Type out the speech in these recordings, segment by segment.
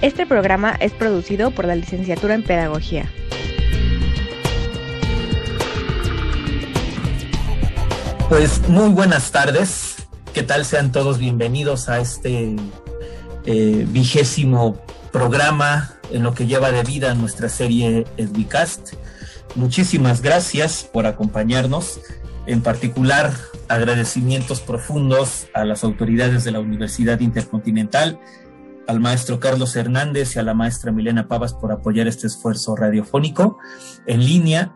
Este programa es producido por la licenciatura en Pedagogía. Pues muy buenas tardes. ¿Qué tal? Sean todos bienvenidos a este eh, vigésimo programa en lo que lleva de vida nuestra serie Edwicast. Muchísimas gracias por acompañarnos. En particular, agradecimientos profundos a las autoridades de la Universidad Intercontinental, al maestro Carlos Hernández y a la maestra Milena Pavas por apoyar este esfuerzo radiofónico en línea.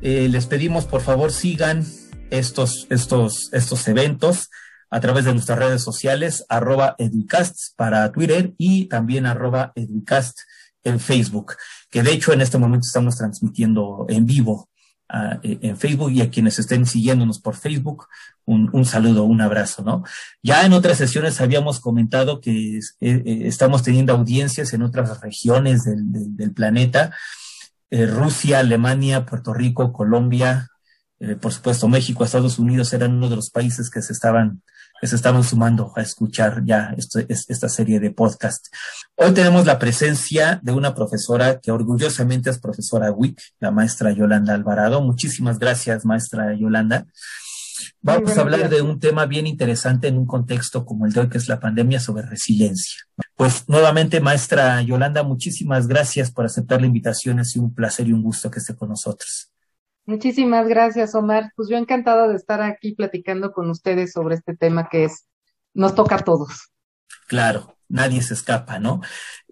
Eh, les pedimos, por favor, sigan estos, estos, estos eventos a través de nuestras redes sociales, arroba Educast para Twitter y también arroba Educast en Facebook, que de hecho en este momento estamos transmitiendo en vivo uh, en Facebook y a quienes estén siguiéndonos por Facebook, un, un, saludo, un abrazo, ¿no? Ya en otras sesiones habíamos comentado que es, eh, estamos teniendo audiencias en otras regiones del, planeta, eh, Rusia, Alemania, Puerto Rico, Colombia, eh, por supuesto México, Estados Unidos eran uno de los países que se estaban se estaban sumando a escuchar ya esto, esta serie de podcast. Hoy tenemos la presencia de una profesora que orgullosamente es profesora WIC, la maestra Yolanda Alvarado. Muchísimas gracias, maestra Yolanda. Vamos a hablar de un tema bien interesante en un contexto como el de hoy, que es la pandemia sobre resiliencia. Pues nuevamente, maestra Yolanda, muchísimas gracias por aceptar la invitación. Es un placer y un gusto que esté con nosotros. Muchísimas gracias, Omar. Pues yo encantada de estar aquí platicando con ustedes sobre este tema que es, nos toca a todos. Claro, nadie se escapa, ¿no?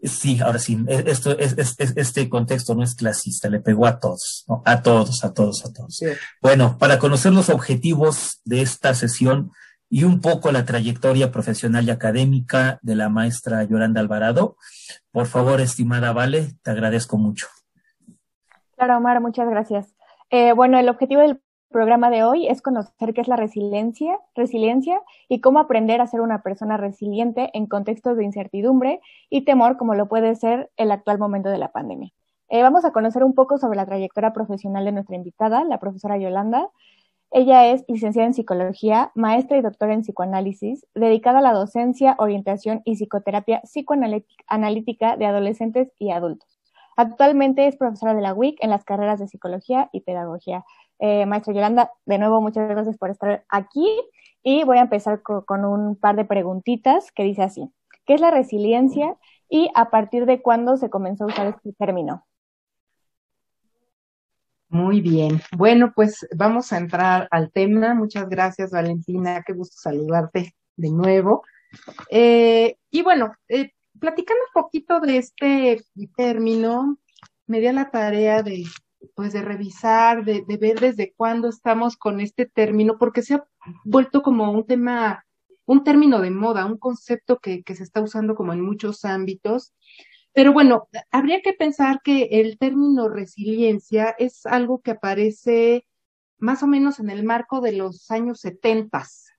Sí, ahora sí, esto es, es, es, este contexto no es clasista, le pegó a todos, ¿no? A todos, a todos, a todos. Sí. Bueno, para conocer los objetivos de esta sesión y un poco la trayectoria profesional y académica de la maestra Yolanda Alvarado, por favor, estimada Vale, te agradezco mucho. Claro, Omar, muchas gracias. Eh, bueno, el objetivo del programa de hoy es conocer qué es la resiliencia, resiliencia y cómo aprender a ser una persona resiliente en contextos de incertidumbre y temor como lo puede ser el actual momento de la pandemia. Eh, vamos a conocer un poco sobre la trayectoria profesional de nuestra invitada, la profesora Yolanda. Ella es licenciada en psicología, maestra y doctora en psicoanálisis, dedicada a la docencia, orientación y psicoterapia psicoanalítica de adolescentes y adultos. Actualmente es profesora de la WIC en las carreras de psicología y pedagogía. Eh, maestra Yolanda, de nuevo, muchas gracias por estar aquí y voy a empezar con, con un par de preguntitas que dice así. ¿Qué es la resiliencia y a partir de cuándo se comenzó a usar este término? Muy bien. Bueno, pues vamos a entrar al tema. Muchas gracias, Valentina. Qué gusto saludarte de nuevo. Eh, y bueno, eh, platicando un poquito de este término, me dio la tarea de, pues, de revisar, de, de, ver desde cuándo estamos con este término, porque se ha vuelto como un tema, un término de moda, un concepto que, que se está usando como en muchos ámbitos. Pero bueno, habría que pensar que el término resiliencia es algo que aparece más o menos en el marco de los años setentas,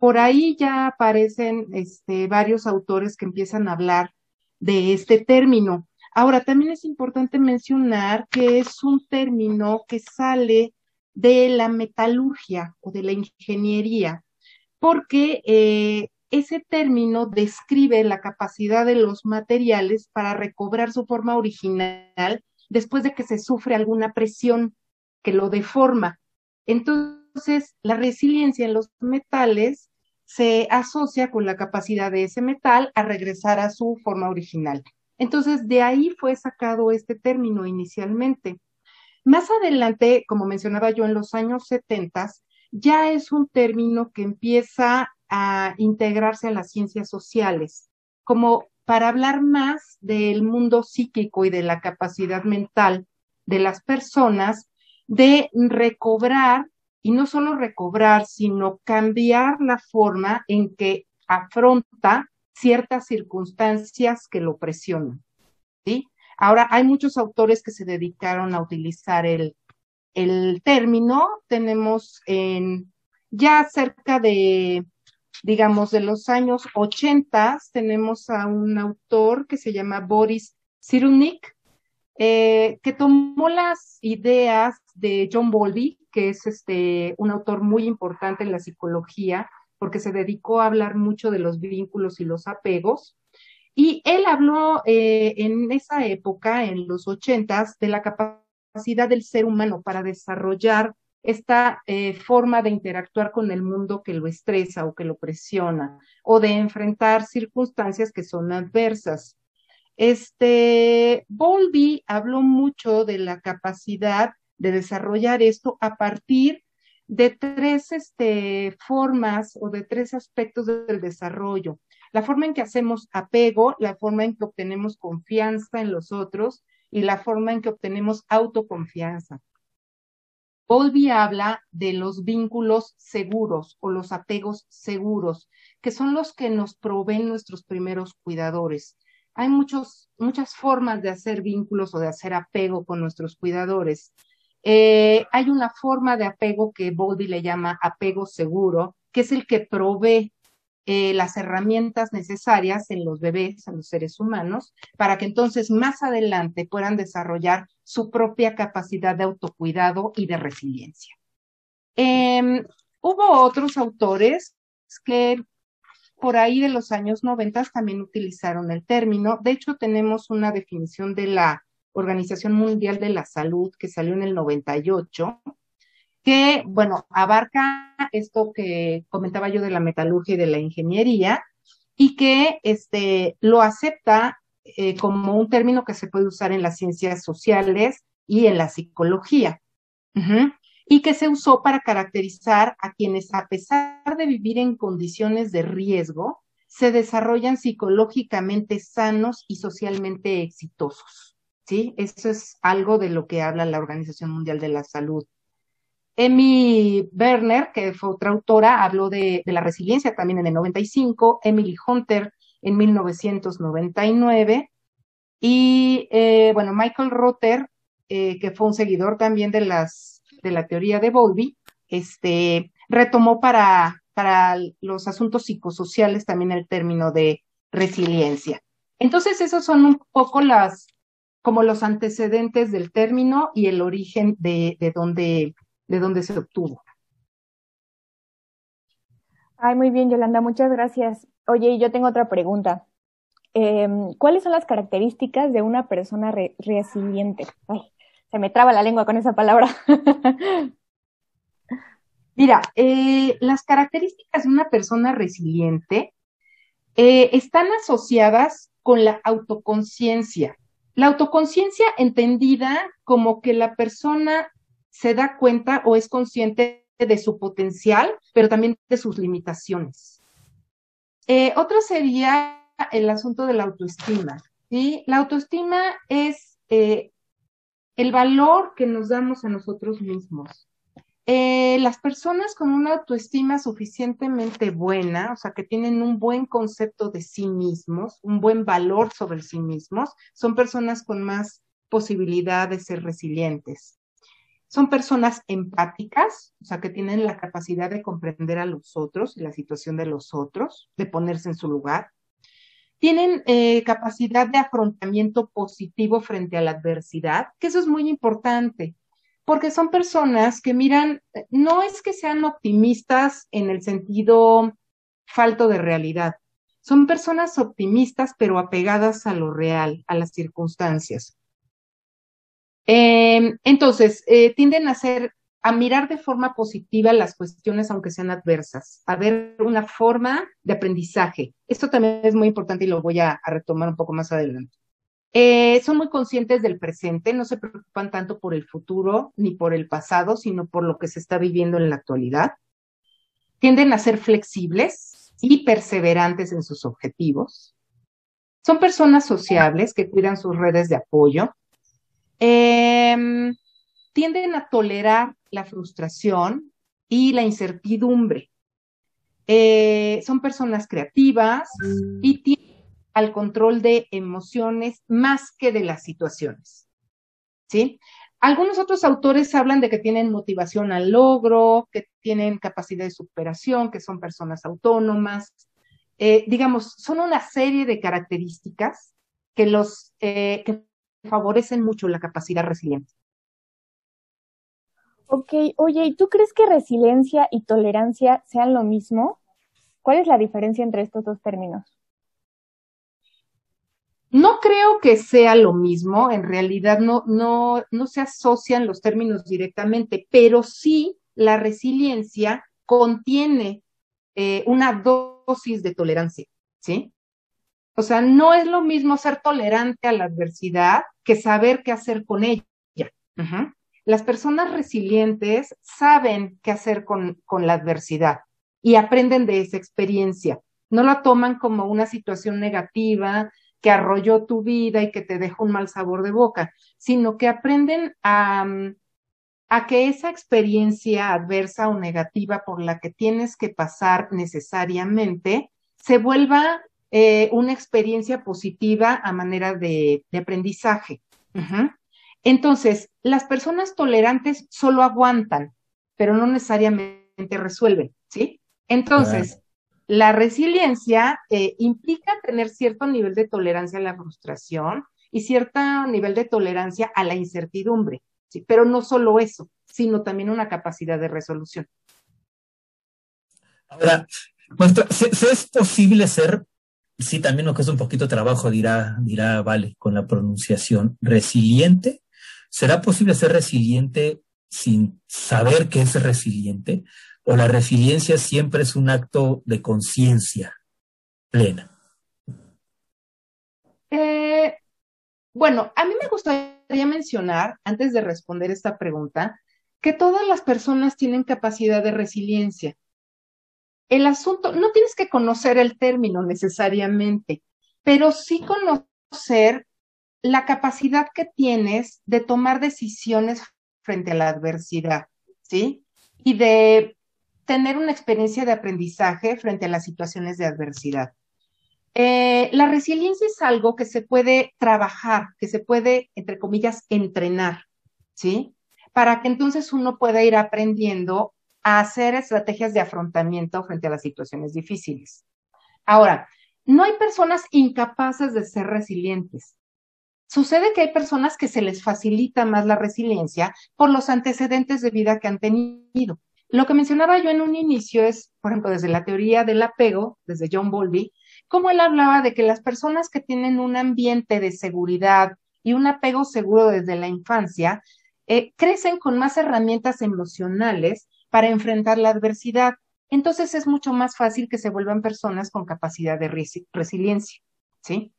por ahí ya aparecen este, varios autores que empiezan a hablar de este término. Ahora, también es importante mencionar que es un término que sale de la metalurgia o de la ingeniería, porque eh, ese término describe la capacidad de los materiales para recobrar su forma original después de que se sufre alguna presión que lo deforma. Entonces, la resiliencia en los metales se asocia con la capacidad de ese metal a regresar a su forma original. Entonces, de ahí fue sacado este término inicialmente. Más adelante, como mencionaba yo, en los años 70, ya es un término que empieza a integrarse a las ciencias sociales, como para hablar más del mundo psíquico y de la capacidad mental de las personas de recobrar y no solo recobrar, sino cambiar la forma en que afronta ciertas circunstancias que lo presionan. ¿sí? Ahora, hay muchos autores que se dedicaron a utilizar el, el término. Tenemos en ya cerca de, digamos, de los años 80, tenemos a un autor que se llama Boris Cyrulnik, eh, que tomó las ideas de John Bowlby, que es este, un autor muy importante en la psicología, porque se dedicó a hablar mucho de los vínculos y los apegos. Y él habló eh, en esa época, en los ochentas, de la capacidad del ser humano para desarrollar esta eh, forma de interactuar con el mundo que lo estresa o que lo presiona, o de enfrentar circunstancias que son adversas. Este, Bowlby habló mucho de la capacidad de desarrollar esto a partir de tres este, formas o de tres aspectos del desarrollo. La forma en que hacemos apego, la forma en que obtenemos confianza en los otros y la forma en que obtenemos autoconfianza. Bowlby habla de los vínculos seguros o los apegos seguros, que son los que nos proveen nuestros primeros cuidadores. Hay muchos, muchas formas de hacer vínculos o de hacer apego con nuestros cuidadores. Eh, hay una forma de apego que Bowlby le llama apego seguro, que es el que provee eh, las herramientas necesarias en los bebés, en los seres humanos, para que entonces más adelante puedan desarrollar su propia capacidad de autocuidado y de resiliencia. Em, hubo otros autores que por ahí de los años 90 también utilizaron el término. De hecho, tenemos una definición de la Organización Mundial de la Salud que salió en el 98, que, bueno, abarca esto que comentaba yo de la metalurgia y de la ingeniería y que este, lo acepta eh, como un término que se puede usar en las ciencias sociales y en la psicología. Y que se usó para caracterizar a quienes, a pesar de vivir en condiciones de riesgo, se desarrollan psicológicamente sanos y socialmente exitosos. ¿Sí? Eso es algo de lo que habla la Organización Mundial de la Salud. Emmy Werner, que fue otra autora, habló de, la resiliencia también en el 95, Emily Hunter en 1999, y eh, bueno, Michael Rotter, eh, que fue un seguidor también de, las, de la teoría de Bowlby, este, retomó para, para los asuntos psicosociales también el término de resiliencia. Entonces, esos son un poco las, como los antecedentes del término y el origen de, de dónde de dónde se obtuvo. Ay, muy bien, Yolanda, muchas gracias. Oye, yo tengo otra pregunta. Em, ¿Cuáles son las características de una persona resiliente? Ay, se me traba la lengua con esa palabra. Mira, eh, las características de una persona resiliente eh, están asociadas con la autoconciencia. La autoconciencia entendida como que la persona se da cuenta o es consciente de su potencial, pero también de sus limitaciones. Eh, otro sería el asunto de la autoestima. ¿sí? La autoestima es eh, el valor que nos damos a nosotros mismos. Eh, las personas con una autoestima suficientemente buena, o sea, que tienen un buen concepto de sí mismos, un buen valor sobre sí mismos, son personas con más posibilidad de ser resilientes. Son personas empáticas, o sea, que tienen la capacidad de comprender a los otros y la situación de los otros, de ponerse en su lugar. Tienen eh, capacidad de afrontamiento positivo frente a la adversidad, que eso es muy importante, porque son personas que miran, no es que sean optimistas en el sentido falto de realidad, son personas optimistas pero apegadas a lo real, a las circunstancias. Em, entonces, eh, tienden a ser, a mirar de forma positiva las cuestiones aunque sean adversas, a ver una forma de aprendizaje. Esto también es muy importante y lo voy a, retomar un poco más adelante. Eh, son muy conscientes del presente, no se preocupan tanto por el futuro ni por el pasado, sino por lo que se está viviendo en la actualidad. Tienden a ser flexibles y perseverantes en sus objetivos. Son personas sociables que cuidan sus redes de apoyo, Em, tienden a tolerar la frustración y la incertidumbre. Eh, son personas creativas y tienen al control de emociones más que de las situaciones. ¿Sí? Algunos otros autores hablan de que tienen motivación al logro, que tienen capacidad de superación, que son personas autónomas. Eh, digamos, son una serie de características que los eh, que favorecen mucho la capacidad resiliente. Ok, oye, ¿y tú crees que resiliencia y tolerancia sean lo mismo? ¿Cuál es la diferencia entre estos dos términos? No creo que sea lo mismo, en realidad no, no, no se asocian los términos directamente, pero sí la resiliencia contiene eh, una dosis de tolerancia, ¿sí? O sea, no es lo mismo ser tolerante a la adversidad que saber qué hacer con ella. Las personas resilientes saben qué hacer con, con la adversidad y aprenden de esa experiencia. No la toman como una situación negativa que arrolló tu vida y que te deja un mal sabor de boca, sino que aprenden a, a que esa experiencia adversa o negativa por la que tienes que pasar necesariamente se vuelva eh, una experiencia positiva a manera de, aprendizaje. Entonces, las personas tolerantes solo aguantan, pero no necesariamente resuelven, ¿sí? Entonces, la resiliencia eh, implica tener cierto nivel de tolerancia a la frustración y cierto nivel de tolerancia a la incertidumbre. Pero no solo eso, sino también una capacidad de resolución. Ahora, ¿es posible ser, sí, también que es un poquito trabajo, dirá, dirá, vale, con la pronunciación, resiliente ¿Será posible ser resiliente sin saber que es resiliente? ¿O la resiliencia siempre es un acto de conciencia plena? Eh, bueno, a mí me gustaría mencionar, antes de responder esta pregunta, que todas las personas tienen capacidad de resiliencia. El asunto, no tienes que conocer el término necesariamente, pero sí conocer la capacidad que tienes de tomar decisiones frente a la adversidad, ¿sí? Y de tener una experiencia de aprendizaje frente a las situaciones de adversidad. Eh, la resiliencia es algo que se puede trabajar, que se puede, entre comillas, entrenar, ¿sí? Para que entonces uno pueda ir aprendiendo a hacer estrategias de afrontamiento frente a las situaciones difíciles. Ahora, no hay personas incapaces de ser resilientes. Sucede que hay personas que se les facilita más la resiliencia por los antecedentes de vida que han tenido. Lo que mencionaba yo en un inicio es, por ejemplo, desde la teoría del apego, desde John Bowlby, cómo él hablaba de que las personas que tienen un ambiente de seguridad y un apego seguro desde la infancia, eh, crecen con más herramientas emocionales para enfrentar la adversidad. Entonces es mucho más fácil que se vuelvan personas con capacidad de resiliencia, ¿sí?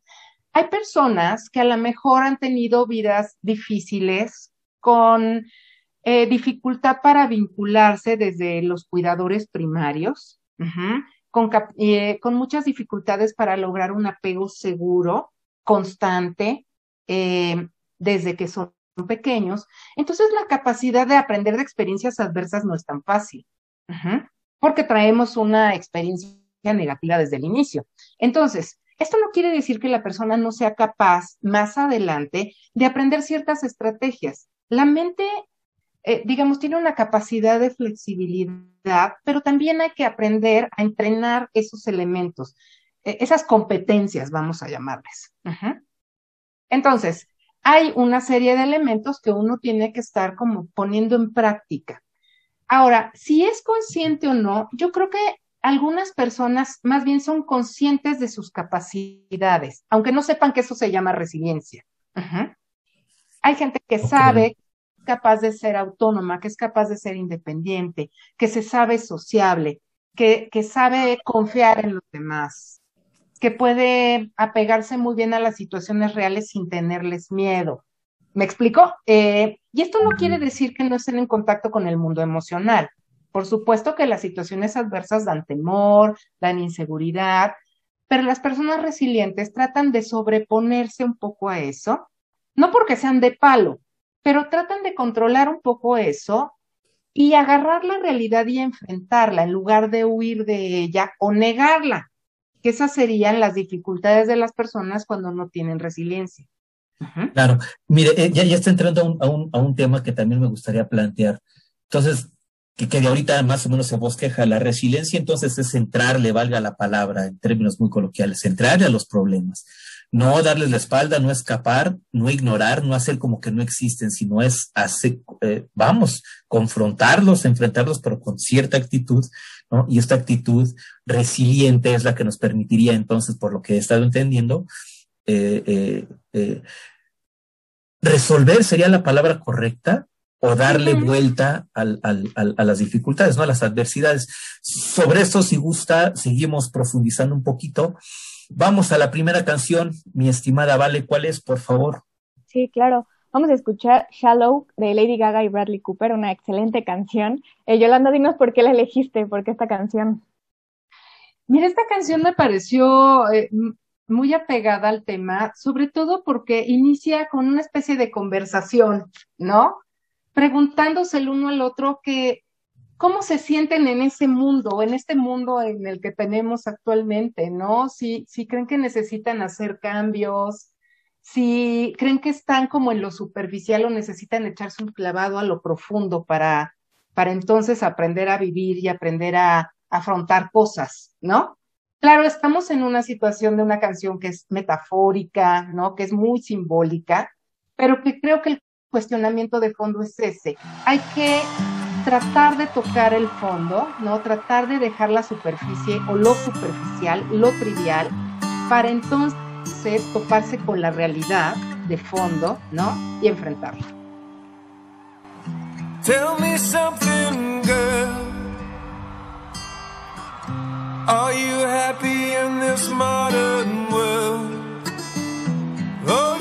Hay personas que a lo mejor han tenido vidas difíciles, con eh, dificultad para vincularse desde los cuidadores primarios, eh, con, muchas dificultades para lograr un apego seguro, constante, eh, desde que son pequeños. Entonces la capacidad de aprender de experiencias adversas no es tan fácil, porque traemos una experiencia negativa desde el inicio. Entonces, esto no quiere decir que la persona no sea capaz más adelante de aprender ciertas estrategias. La mente, eh, digamos, tiene una capacidad de flexibilidad, pero también hay que aprender a entrenar esos elementos, eh, esas competencias, vamos a llamarles. Entonces, hay una serie de elementos que uno tiene que estar como poniendo en práctica. Ahora, si es consciente o no, yo creo que algunas personas más bien son conscientes de sus capacidades, aunque no sepan que eso se llama resiliencia. Hay gente que sabe que es capaz de ser autónoma, que es capaz de ser independiente, que se sabe sociable, que, que sabe confiar en los demás, que puede apegarse muy bien a las situaciones reales sin tenerles miedo. ¿Me explico? Eh, y esto no quiere decir que no estén en contacto con el mundo emocional. Por supuesto que las situaciones adversas dan temor, dan inseguridad, pero las personas resilientes tratan de sobreponerse un poco a eso, no porque sean de palo, pero tratan de controlar un poco eso y agarrar la realidad y enfrentarla en lugar de huir de ella o negarla. que esas serían las dificultades de las personas cuando no tienen resiliencia. Claro, mire, eh, ya, está entrando a un, a, un, tema que también me gustaría plantear. Entonces, que, de ahorita más o menos se bosqueja la resiliencia, entonces es centrarle, valga la palabra en términos muy coloquiales, centrarle a los problemas. No darles la espalda, no escapar, no ignorar, no hacer como que no existen, sino es hacer, eh, vamos, confrontarlos, enfrentarlos, pero con cierta actitud, ¿no? Y esta actitud resiliente es la que nos permitiría entonces, por lo que he estado entendiendo, eh, eh, eh, resolver sería la palabra correcta o darle vuelta al, al, a las dificultades, ¿no? A las adversidades. Sobre esto, si gusta, seguimos profundizando un poquito. Vamos a la primera canción, mi estimada Vale, ¿cuál es, por favor? Sí, claro. Vamos a escuchar Shallow de Lady Gaga y Bradley Cooper, una excelente canción. Eh, Yolanda, dinos por qué la elegiste, por qué esta canción. Mira, esta canción me pareció eh, muy apegada al tema, sobre todo porque inicia con una especie de conversación, ¿no? Preguntándose el uno al otro que cómo se sienten en ese mundo, en este mundo en el que tenemos actualmente, ¿no? Si, si creen que necesitan hacer cambios, si creen que están como en lo superficial o necesitan echarse un clavado a lo profundo para, para entonces aprender a vivir y aprender a afrontar cosas, ¿no? Claro, estamos en una situación de una canción que es metafórica, ¿no? Que es muy simbólica, pero que creo que el cuestionamiento de fondo es ese. Hay que tratar de tocar el fondo, ¿no? Tratar de dejar la superficie o lo superficial, lo trivial, para entonces toparse con la realidad de fondo, ¿no? Y enfrentarla. Tell me something, girl. Are you happy in this modern world? Or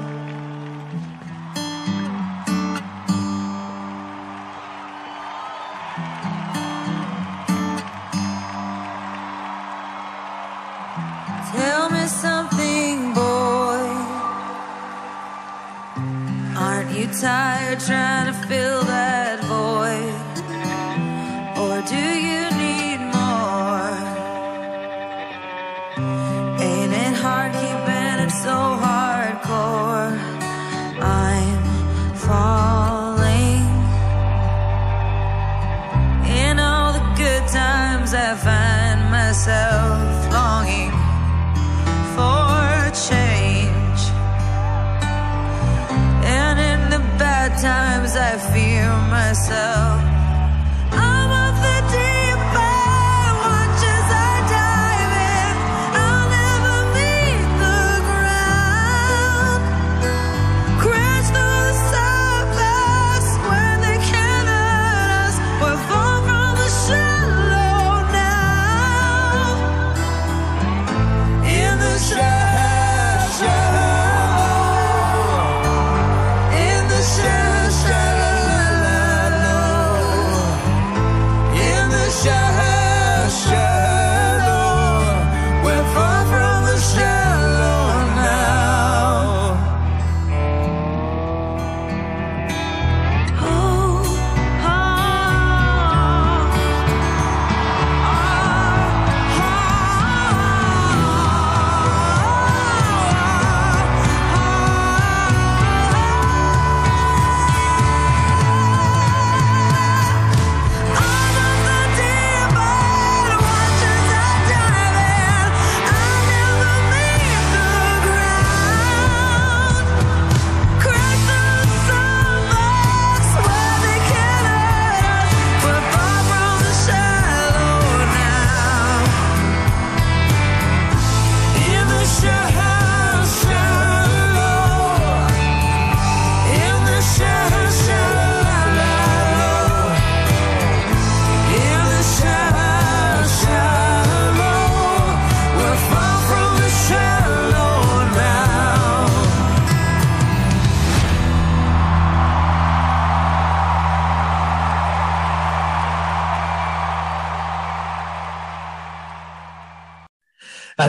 Tired trying to fill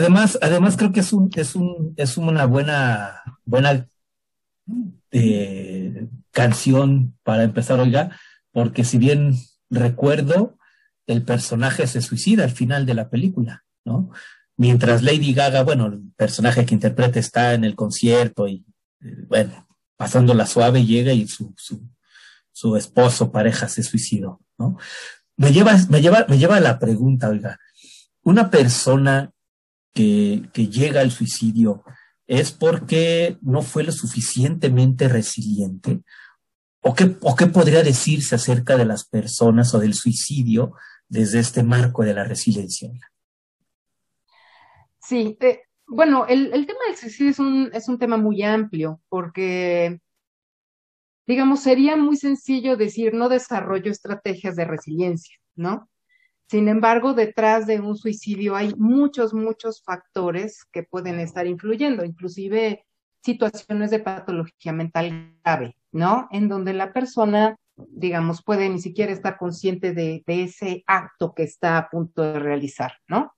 Además, además creo que es un, es un, es una buena, buena eh, canción para empezar, oiga, porque si bien recuerdo, el personaje se suicida al final de la película, ¿no? Mientras Lady Gaga, bueno, el personaje que interpreta está en el concierto y, eh, bueno, pasando la suave, llega y su, su, su esposo, pareja, se suicidó, ¿no? Me lleva, me lleva, me lleva a la pregunta, oiga, una persona que, llega al suicidio es porque no fue lo suficientemente resiliente. ¿O qué, ¿O qué podría decirse acerca de las personas o del suicidio desde este marco de la resiliencia? Sí, eh, bueno, el, el, tema del suicidio es un, es un tema muy amplio porque, digamos, sería muy sencillo decir no desarrollo estrategias de resiliencia, ¿no? Sin embargo, detrás de un suicidio hay muchos, muchos factores que pueden estar influyendo, inclusive situaciones de patología mental grave, ¿no? En donde la persona, digamos, puede ni siquiera estar consciente de, de ese acto que está a punto de realizar, ¿no?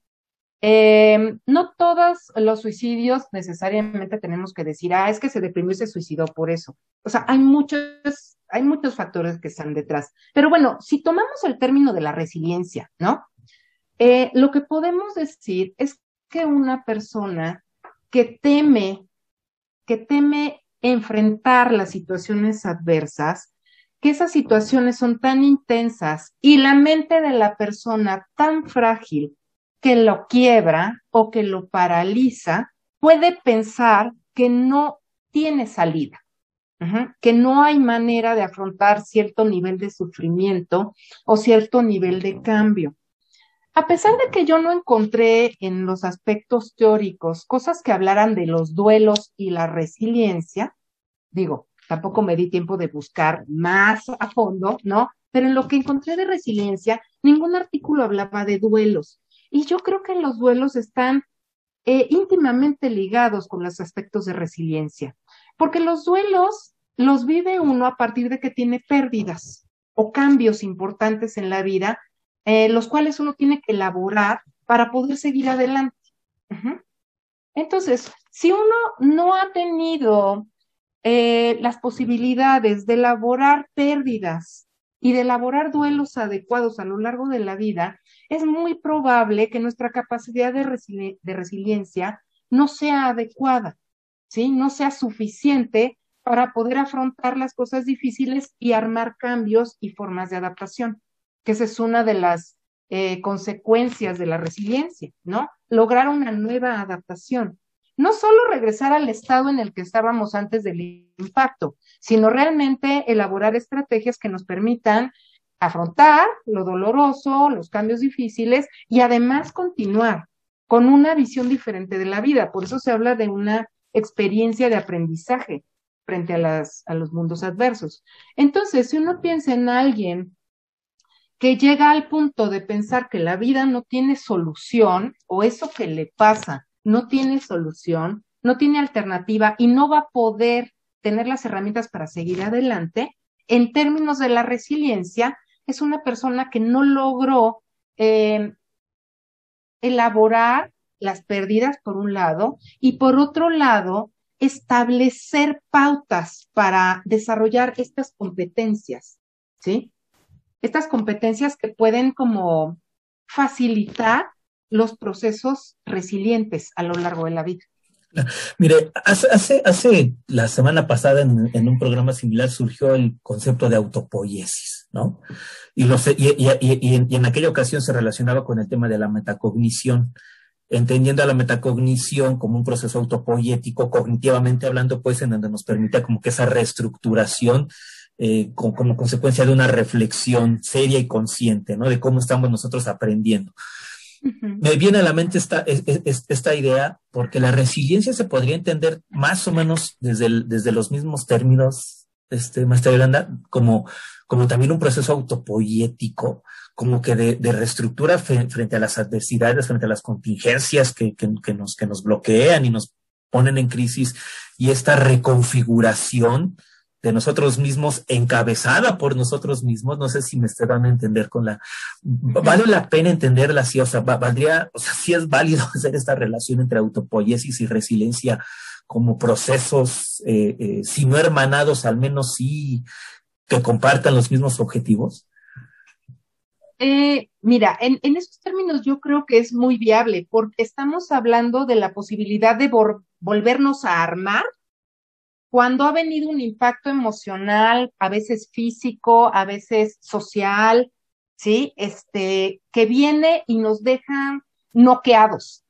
Eh, no todos los suicidios necesariamente tenemos que decir, ah, es que se deprimió y se suicidó por eso. O sea, hay muchos, hay muchos factores que están detrás. Pero bueno, si tomamos el término de la resiliencia, ¿no? Eh, lo que podemos decir es que una persona que teme, que teme enfrentar las situaciones adversas, que esas situaciones son tan intensas y la mente de la persona tan frágil que lo quiebra o que lo paraliza, puede pensar que no tiene salida, que no hay manera de afrontar cierto nivel de sufrimiento o cierto nivel de cambio. A pesar de que yo no encontré en los aspectos teóricos cosas que hablaran de los duelos y la resiliencia, digo, tampoco me di tiempo de buscar más a fondo, ¿no? Pero en lo que encontré de resiliencia, ningún artículo hablaba de duelos. Y yo creo que los duelos están eh, íntimamente ligados con los aspectos de resiliencia, porque los duelos los vive uno a partir de que tiene pérdidas o cambios importantes en la vida, eh, los cuales uno tiene que elaborar para poder seguir adelante. Entonces, si uno no ha tenido eh, las posibilidades de elaborar pérdidas y de elaborar duelos adecuados a lo largo de la vida, es muy probable que nuestra capacidad de, resiliencia no sea adecuada, ¿sí? No sea suficiente para poder afrontar las cosas difíciles y armar cambios y formas de adaptación, que esa es una de las eh, consecuencias de la resiliencia, ¿no? Lograr una nueva adaptación. No solo regresar al estado en el que estábamos antes del impacto, sino realmente elaborar estrategias que nos permitan afrontar lo doloroso, los cambios difíciles y además continuar con una visión diferente de la vida. Por eso se habla de una experiencia de aprendizaje frente a, los mundos adversos. Entonces, si uno piensa en alguien que llega al punto de pensar que la vida no tiene solución o eso que le pasa no tiene solución, no tiene alternativa y no va a poder tener las herramientas para seguir adelante, en términos de la resiliencia, es una persona que no logró eh, elaborar las pérdidas, por un lado, y por otro lado, establecer pautas para desarrollar estas competencias, ¿sí? Estas competencias que pueden como facilitar los procesos resilientes a lo largo de la vida. Mire, hace, hace, la semana pasada en, un programa similar surgió el concepto de autopoiesis, ¿no? Y, y, en, aquella ocasión se relacionaba con el tema de la metacognición, entendiendo a la metacognición como un proceso autopoético, cognitivamente hablando, pues en donde nos permite como que esa reestructuración eh, como consecuencia de una reflexión seria y consciente, ¿no? De cómo estamos nosotros aprendiendo. Me viene a la mente esta, esta idea porque la resiliencia se podría entender más o menos desde, desde los mismos términos, este, Maestra Yolanda, como, como también un proceso autopoético, como que de, reestructura frente a las adversidades, frente a las contingencias que, que, nos, que nos bloquean y nos ponen en crisis y esta reconfiguración de nosotros mismos, encabezada por nosotros mismos. No sé si me estoy dando a entender con la. Vale la pena entenderla así, o sea, valdría, o sea, sí es válido hacer esta relación entre autopoiesis y resiliencia como procesos, eh, eh, si no hermanados, al menos sí que compartan los mismos objetivos. Eh, mira, en, en, esos términos yo creo que es muy viable porque estamos hablando de la posibilidad de volvernos a armar cuando ha venido un impacto emocional, a veces físico, a veces social, ¿sí? Este, que viene y nos deja noqueados.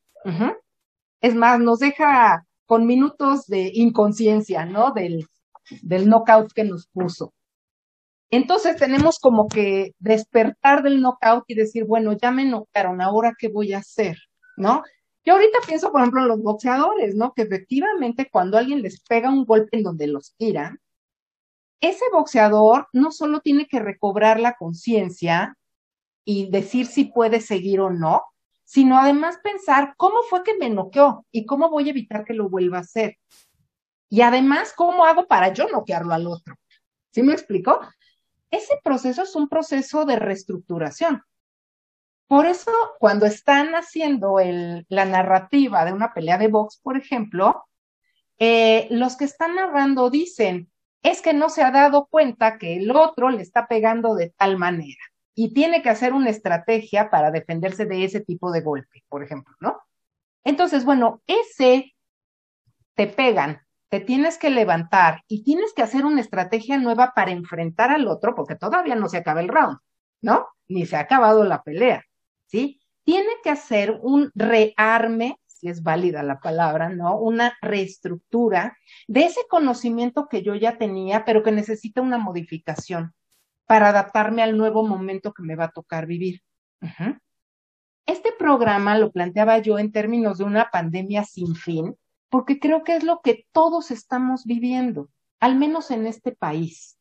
Es más, nos deja con minutos de inconsciencia, ¿no? Del, del knockout que nos puso. Entonces tenemos como que despertar del knockout y decir, bueno, ya me noquearon, ahora qué voy a hacer, ¿no? Yo ahorita pienso, por ejemplo, en los boxeadores, ¿no? Que efectivamente cuando alguien les pega un golpe en donde los tiran, ese boxeador no solo tiene que recobrar la conciencia y decir si puede seguir o no, sino además pensar cómo fue que me noqueó y cómo voy a evitar que lo vuelva a hacer. Y además, ¿cómo hago para yo noquearlo al otro? ¿Sí me explico? Ese proceso es un proceso de reestructuración. Por eso, cuando están haciendo la narrativa de una pelea de box, por ejemplo, eh, los que están narrando dicen, es que no se ha dado cuenta que el otro le está pegando de tal manera y tiene que hacer una estrategia para defenderse de ese tipo de golpe, por ejemplo, ¿no? Entonces, bueno, ese te pegan, te tienes que levantar y tienes que hacer una estrategia nueva para enfrentar al otro, porque todavía no se acaba el round, ¿no? Ni se ha acabado la pelea. Tiene que hacer un rearme, si es válida la palabra, ¿no? Una reestructura de ese conocimiento que yo ya tenía, pero que necesita una modificación para adaptarme al nuevo momento que me va a tocar vivir. Este programa lo planteaba yo en términos de una pandemia sin fin, porque creo que es lo que todos estamos viviendo, al menos en este país.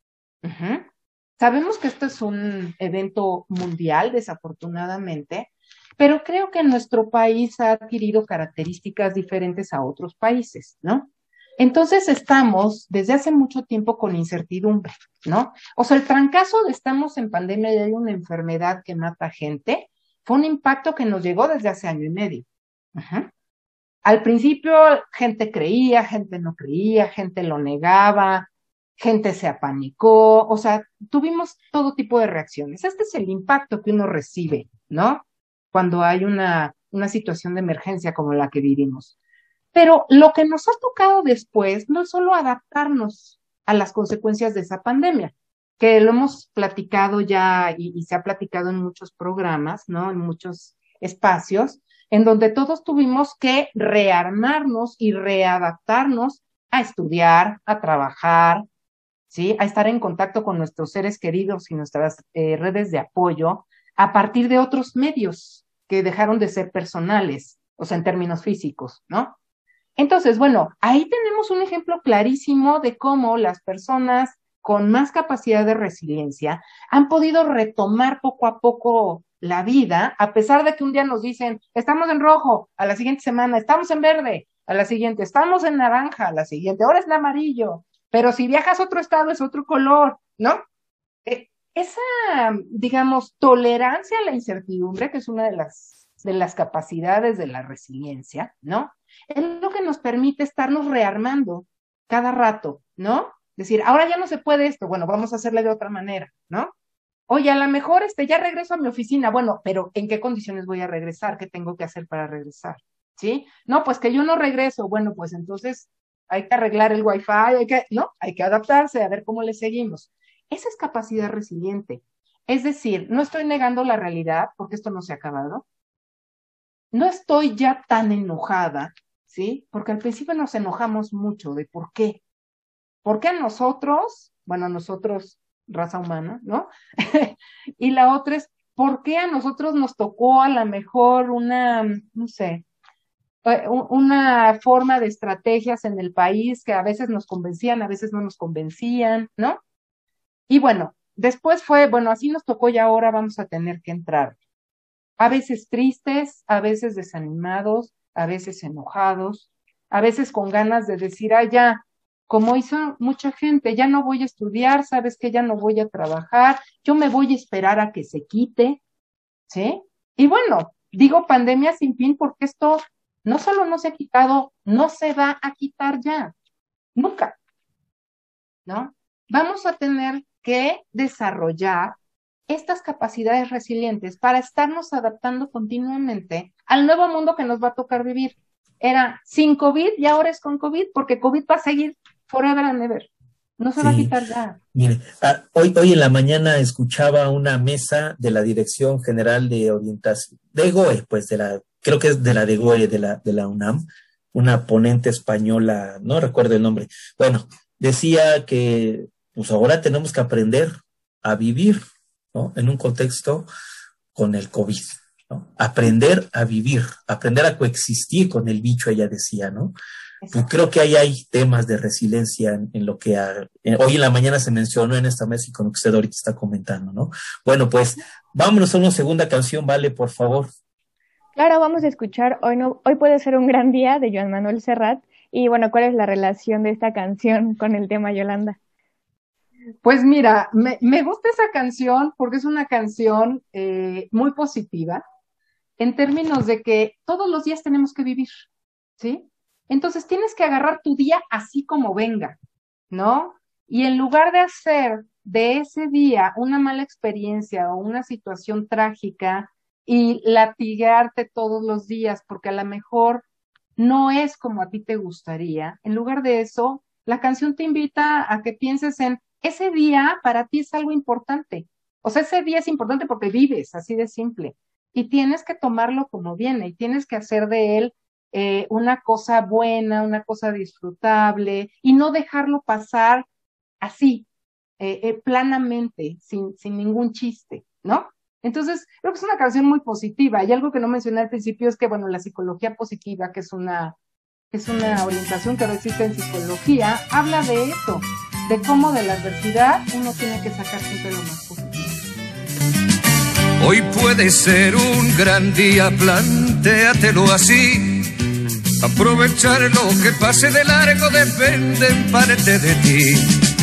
Sabemos que esto es un evento mundial, desafortunadamente, pero creo que nuestro país ha adquirido características diferentes a otros países, ¿no? Entonces estamos desde hace mucho tiempo con incertidumbre, ¿no? O sea, el trancazo de estamos en pandemia y hay una enfermedad que mata gente, fue un impacto que nos llegó desde hace año y medio. Al principio gente creía, gente no creía, gente lo negaba, gente se apanicó, o sea, tuvimos todo tipo de reacciones. Este es el impacto que uno recibe, ¿no? Cuando hay una, una situación de emergencia como la que vivimos. Pero lo que nos ha tocado después no es solo adaptarnos a las consecuencias de esa pandemia, que lo hemos platicado ya y, y se ha platicado en muchos programas, ¿no? En muchos espacios, en donde todos tuvimos que rearmarnos y readaptarnos a estudiar, a trabajar, ¿sí? A estar en contacto con nuestros seres queridos y nuestras eh, redes de apoyo a partir de otros medios que dejaron de ser personales, o sea, en términos físicos, ¿no? Entonces, bueno, ahí tenemos un ejemplo clarísimo de cómo las personas con más capacidad de resiliencia han podido retomar poco a poco la vida, a pesar de que un día nos dicen, estamos en rojo, a la siguiente semana estamos en verde, a la siguiente estamos en naranja, a la siguiente ahora es en amarillo, pero si viajas a otro estado es otro color, ¿no? Eh, esa, digamos, tolerancia a la incertidumbre, que es una de las, de las capacidades de la resiliencia, ¿no? Es lo que nos permite estarnos rearmando cada rato, ¿no? Decir, ahora ya no se puede esto, bueno, vamos a hacerle de otra manera, ¿no? Oye, a lo mejor este, ya regreso a mi oficina, bueno, pero ¿en qué condiciones voy a regresar? ¿Qué tengo que hacer para regresar? ¿Sí? No, pues que yo no regreso, bueno, pues entonces hay que arreglar el wifi, hay que, no, hay que adaptarse, a ver cómo le seguimos. Esa es capacidad resiliente. Es decir, no estoy negando la realidad porque esto no se ha acabado. No estoy ya tan enojada, ¿sí? Porque al principio nos enojamos mucho de por qué. ¿Por qué a nosotros? Bueno, a nosotros, raza humana, ¿no? y la otra es, ¿por qué a nosotros nos tocó a lo mejor una, no sé, una forma de estrategias en el país que a veces nos convencían, a veces no nos convencían, ¿no? Y bueno, después fue, bueno, así nos tocó y ahora vamos a tener que entrar. A veces tristes, a veces desanimados, a veces enojados, a veces con ganas de decir, ah, ya, como hizo mucha gente, ya no voy a estudiar, sabes que ya no voy a trabajar, yo me voy a esperar a que se quite, ¿sí? Y bueno, digo pandemia sin fin porque esto no solo no se ha quitado, no se va a quitar ya, nunca, ¿no? Vamos a tener que desarrollar estas capacidades resilientes para estarnos adaptando continuamente al nuevo mundo que nos va a tocar vivir. Era sin COVID y ahora es con COVID, porque COVID va a seguir forever and ever. No se va a quitar ya. Mire, ah, hoy, hoy en la mañana escuchaba una mesa de la Dirección General de Orientación, de GOE, pues de la, creo que es de la de GOE, de la, de la UNAM, una ponente española, no recuerdo el nombre. Bueno, decía que pues ahora tenemos que aprender a vivir, ¿no? En un contexto con el COVID, ¿no? Aprender a vivir, aprender a coexistir con el bicho, ella decía, ¿no? creo que ahí hay temas de resiliencia en, lo que hoy en la mañana se mencionó en esta mesa y con lo que usted ahorita está comentando, ¿no? Bueno, pues vámonos a una segunda canción, vale, por favor. Claro, vamos a escuchar Hoy no, hoy puede ser un gran día de Joan Manuel Serrat. Y bueno, ¿cuál es la relación de esta canción con el tema Yolanda? Pues mira, me, gusta esa canción porque es una canción eh, muy positiva en términos de que todos los días tenemos que vivir, ¿sí? Entonces tienes que agarrar tu día así como venga, ¿no? Y en lugar de hacer de ese día una mala experiencia o una situación trágica y latigarte todos los días porque a lo mejor no es como a ti te gustaría, en lugar de eso, la canción te invita a que pienses en ese día para ti es algo importante. O sea, ese día es importante porque vives, así de simple. Y tienes que tomarlo como viene y tienes que hacer de él eh, una cosa buena, una cosa disfrutable y no dejarlo pasar así, eh, eh, planamente, sin, sin ningún chiste, ¿no? Entonces, creo que es una canción muy positiva. Y algo que no mencioné al principio es que, bueno, la psicología positiva, que es una, es una orientación que no existe en psicología, habla de eso, de cómo de la adversidad uno tiene que sacar siempre lo más positivo. Hoy puede ser un gran día, plantéatelo así Aprovechar lo que pase de largo depende en de ti.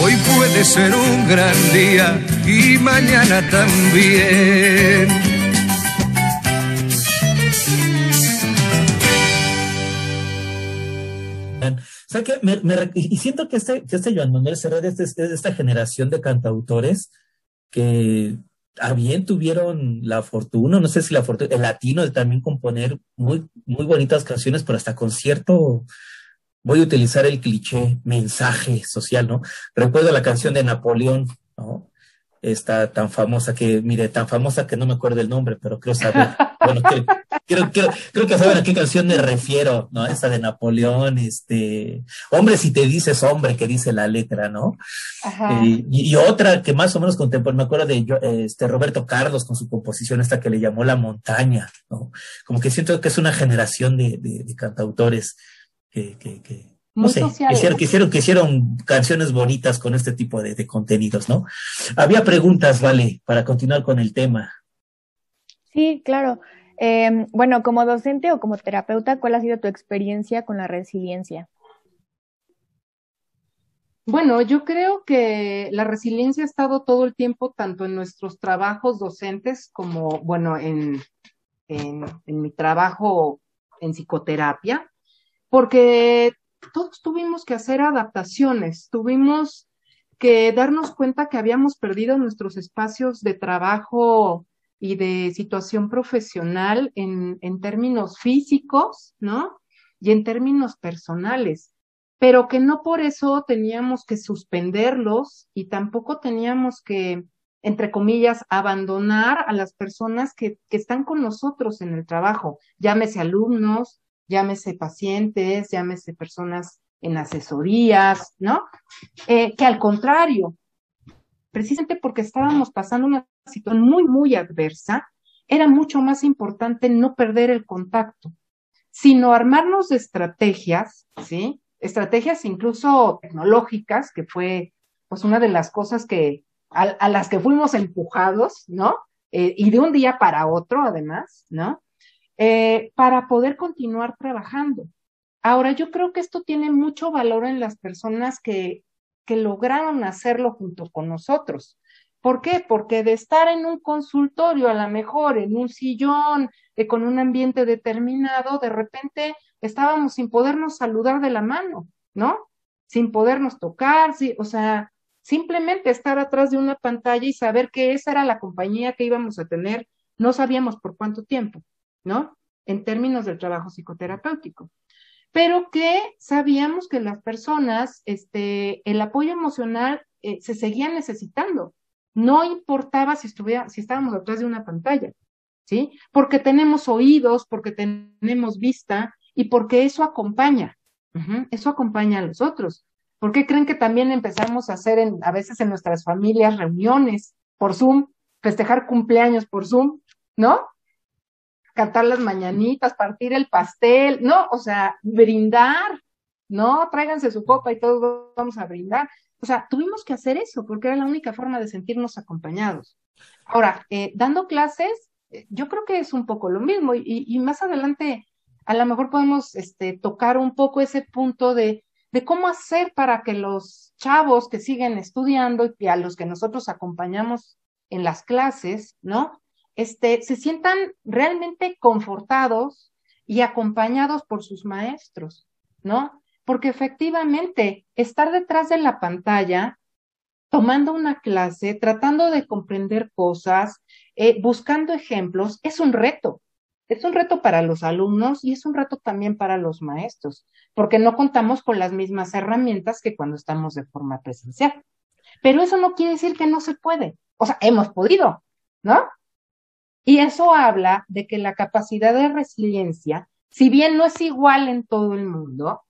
Hoy puede ser un gran día y mañana también. y siento que este, que este Joan Manuel Serrat es de, esta generación de cantautores que a bien tuvieron la fortuna, no sé si la fortuna, el latino de también componer muy, muy bonitas canciones, pero hasta con cierto voy a utilizar el cliché mensaje social, ¿no? Recuerdo la canción de Napoleón, ¿no? esta tan famosa que, mire, tan famosa que no me acuerdo el nombre, pero creo saber, bueno, creo, creo, que saben a qué canción me refiero, ¿no? Esa de Napoleón, este, hombre si te dices hombre, que dice la letra, ¿no? Eh, y, otra que más o menos contemporánea, me acuerdo de este Roberto Carlos con su composición esta que le llamó La Montaña, ¿no? Como que siento que es una generación de, de, cantautores que, que, que no sé, quisieron, quisieron, canciones bonitas con este tipo de, contenidos, ¿no? Había preguntas, Vale, para continuar con el tema. Sí, claro. Em, bueno, como docente o como terapeuta, ¿cuál ha sido tu experiencia con la resiliencia? Bueno, yo creo que la resiliencia ha estado todo el tiempo, tanto en nuestros trabajos docentes como, bueno, en, en mi trabajo en psicoterapia, porque todos tuvimos que hacer adaptaciones, tuvimos que darnos cuenta que habíamos perdido nuestros espacios de trabajo y de situación profesional en, en términos físicos, ¿no? Y en términos personales, pero que no por eso teníamos que suspenderlos y tampoco teníamos que, entre comillas, abandonar a las personas que, que están con nosotros en el trabajo, llámese alumnos, llámese pacientes, llámese personas en asesorías, ¿no? Eh, que al contrario, precisamente porque estábamos pasando una situación muy, muy adversa, era mucho más importante no perder el contacto, sino armarnos de estrategias, ¿sí? Estrategias incluso tecnológicas, que fue pues una de las cosas que a, las que fuimos empujados, ¿no? Eh, y de un día para otro, además, ¿no? Eh, para poder continuar trabajando. Ahora, yo creo que esto tiene mucho valor en las personas que, que lograron hacerlo junto con nosotros. ¿Por qué? Porque de estar en un consultorio, a lo mejor en un sillón, eh, con un ambiente determinado, de repente estábamos sin podernos saludar de la mano, ¿no? Sin podernos tocar, o sea, simplemente estar atrás de una pantalla y saber que esa era la compañía que íbamos a tener, no sabíamos por cuánto tiempo. ¿No? En términos del trabajo psicoterapéutico. Pero que sabíamos que las personas, este, el apoyo emocional eh, se seguía necesitando. No importaba si, estuviera, si estábamos detrás de una pantalla, ¿sí? Porque tenemos oídos, porque tenemos vista y porque eso acompaña. eso acompaña a los otros. ¿Por qué creen que también empezamos a hacer en, a veces en nuestras familias reuniones por Zoom, festejar cumpleaños por Zoom, ¿no? Cantar las mañanitas, partir el pastel, no, o sea, brindar, no, tráiganse su copa y todos vamos a brindar. O sea, tuvimos que hacer eso porque era la única forma de sentirnos acompañados. Ahora, eh, dando clases, eh, yo creo que es un poco lo mismo y, y, más adelante a lo mejor podemos este, tocar un poco ese punto de, de cómo hacer para que los chavos que siguen estudiando y a los que nosotros acompañamos en las clases, ¿no? Este, se sientan realmente confortados y acompañados por sus maestros, ¿no? Porque efectivamente, estar detrás de la pantalla, tomando una clase, tratando de comprender cosas, eh, buscando ejemplos, es un reto. Es un reto para los alumnos y es un reto también para los maestros, porque no contamos con las mismas herramientas que cuando estamos de forma presencial. Pero eso no quiere decir que no se puede. O sea, hemos podido, ¿no? Y eso habla de que la capacidad de resiliencia, si bien no es igual en todo el mundo,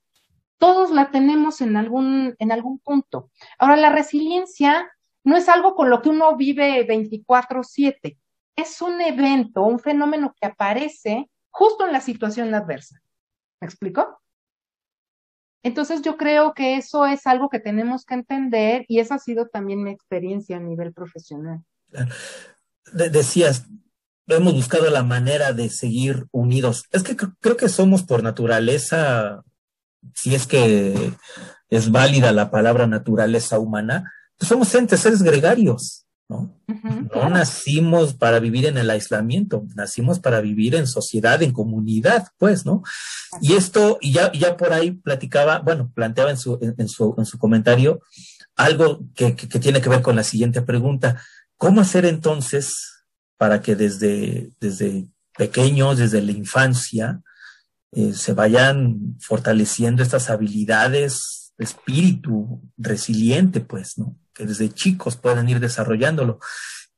todos la tenemos en algún, en algún punto. Ahora, la resiliencia no es algo con lo que uno vive 24/7, es un evento, un fenómeno que aparece justo en la situación adversa. ¿Me explico? Entonces yo creo que eso es algo que tenemos que entender y esa ha sido también mi experiencia a nivel profesional. decías, hemos buscado la manera de seguir unidos. Es que creo que somos por naturaleza, si es que es válida la palabra naturaleza humana, pues somos entes, seres gregarios, ¿no? No nacimos para vivir en el aislamiento, nacimos para vivir en sociedad, en comunidad, pues, ¿no? Y esto, y ya, ya por ahí platicaba, bueno, planteaba en su, en, su, en su comentario algo que, que tiene que ver con la siguiente pregunta. ¿Cómo hacer entonces para que desde, desde pequeños, desde la infancia, eh, se vayan fortaleciendo estas habilidades de espíritu resiliente, pues, ¿no? que desde chicos puedan ir desarrollándolo.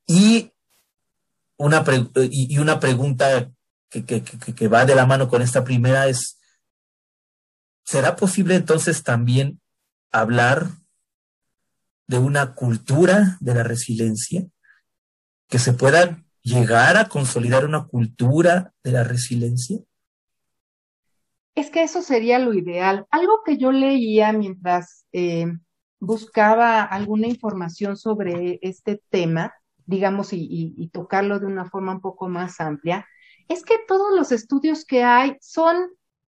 Y una, y una pregunta que, que, que, va de la mano con esta primera es, ¿será posible entonces también hablar de una cultura de la resiliencia? Que se pueda llegar a consolidar una cultura de la resiliencia? Es que eso sería lo ideal. Algo que yo leía mientras eh, buscaba alguna información sobre este tema, digamos, y, tocarlo de una forma un poco más amplia, es que todos los estudios que hay son,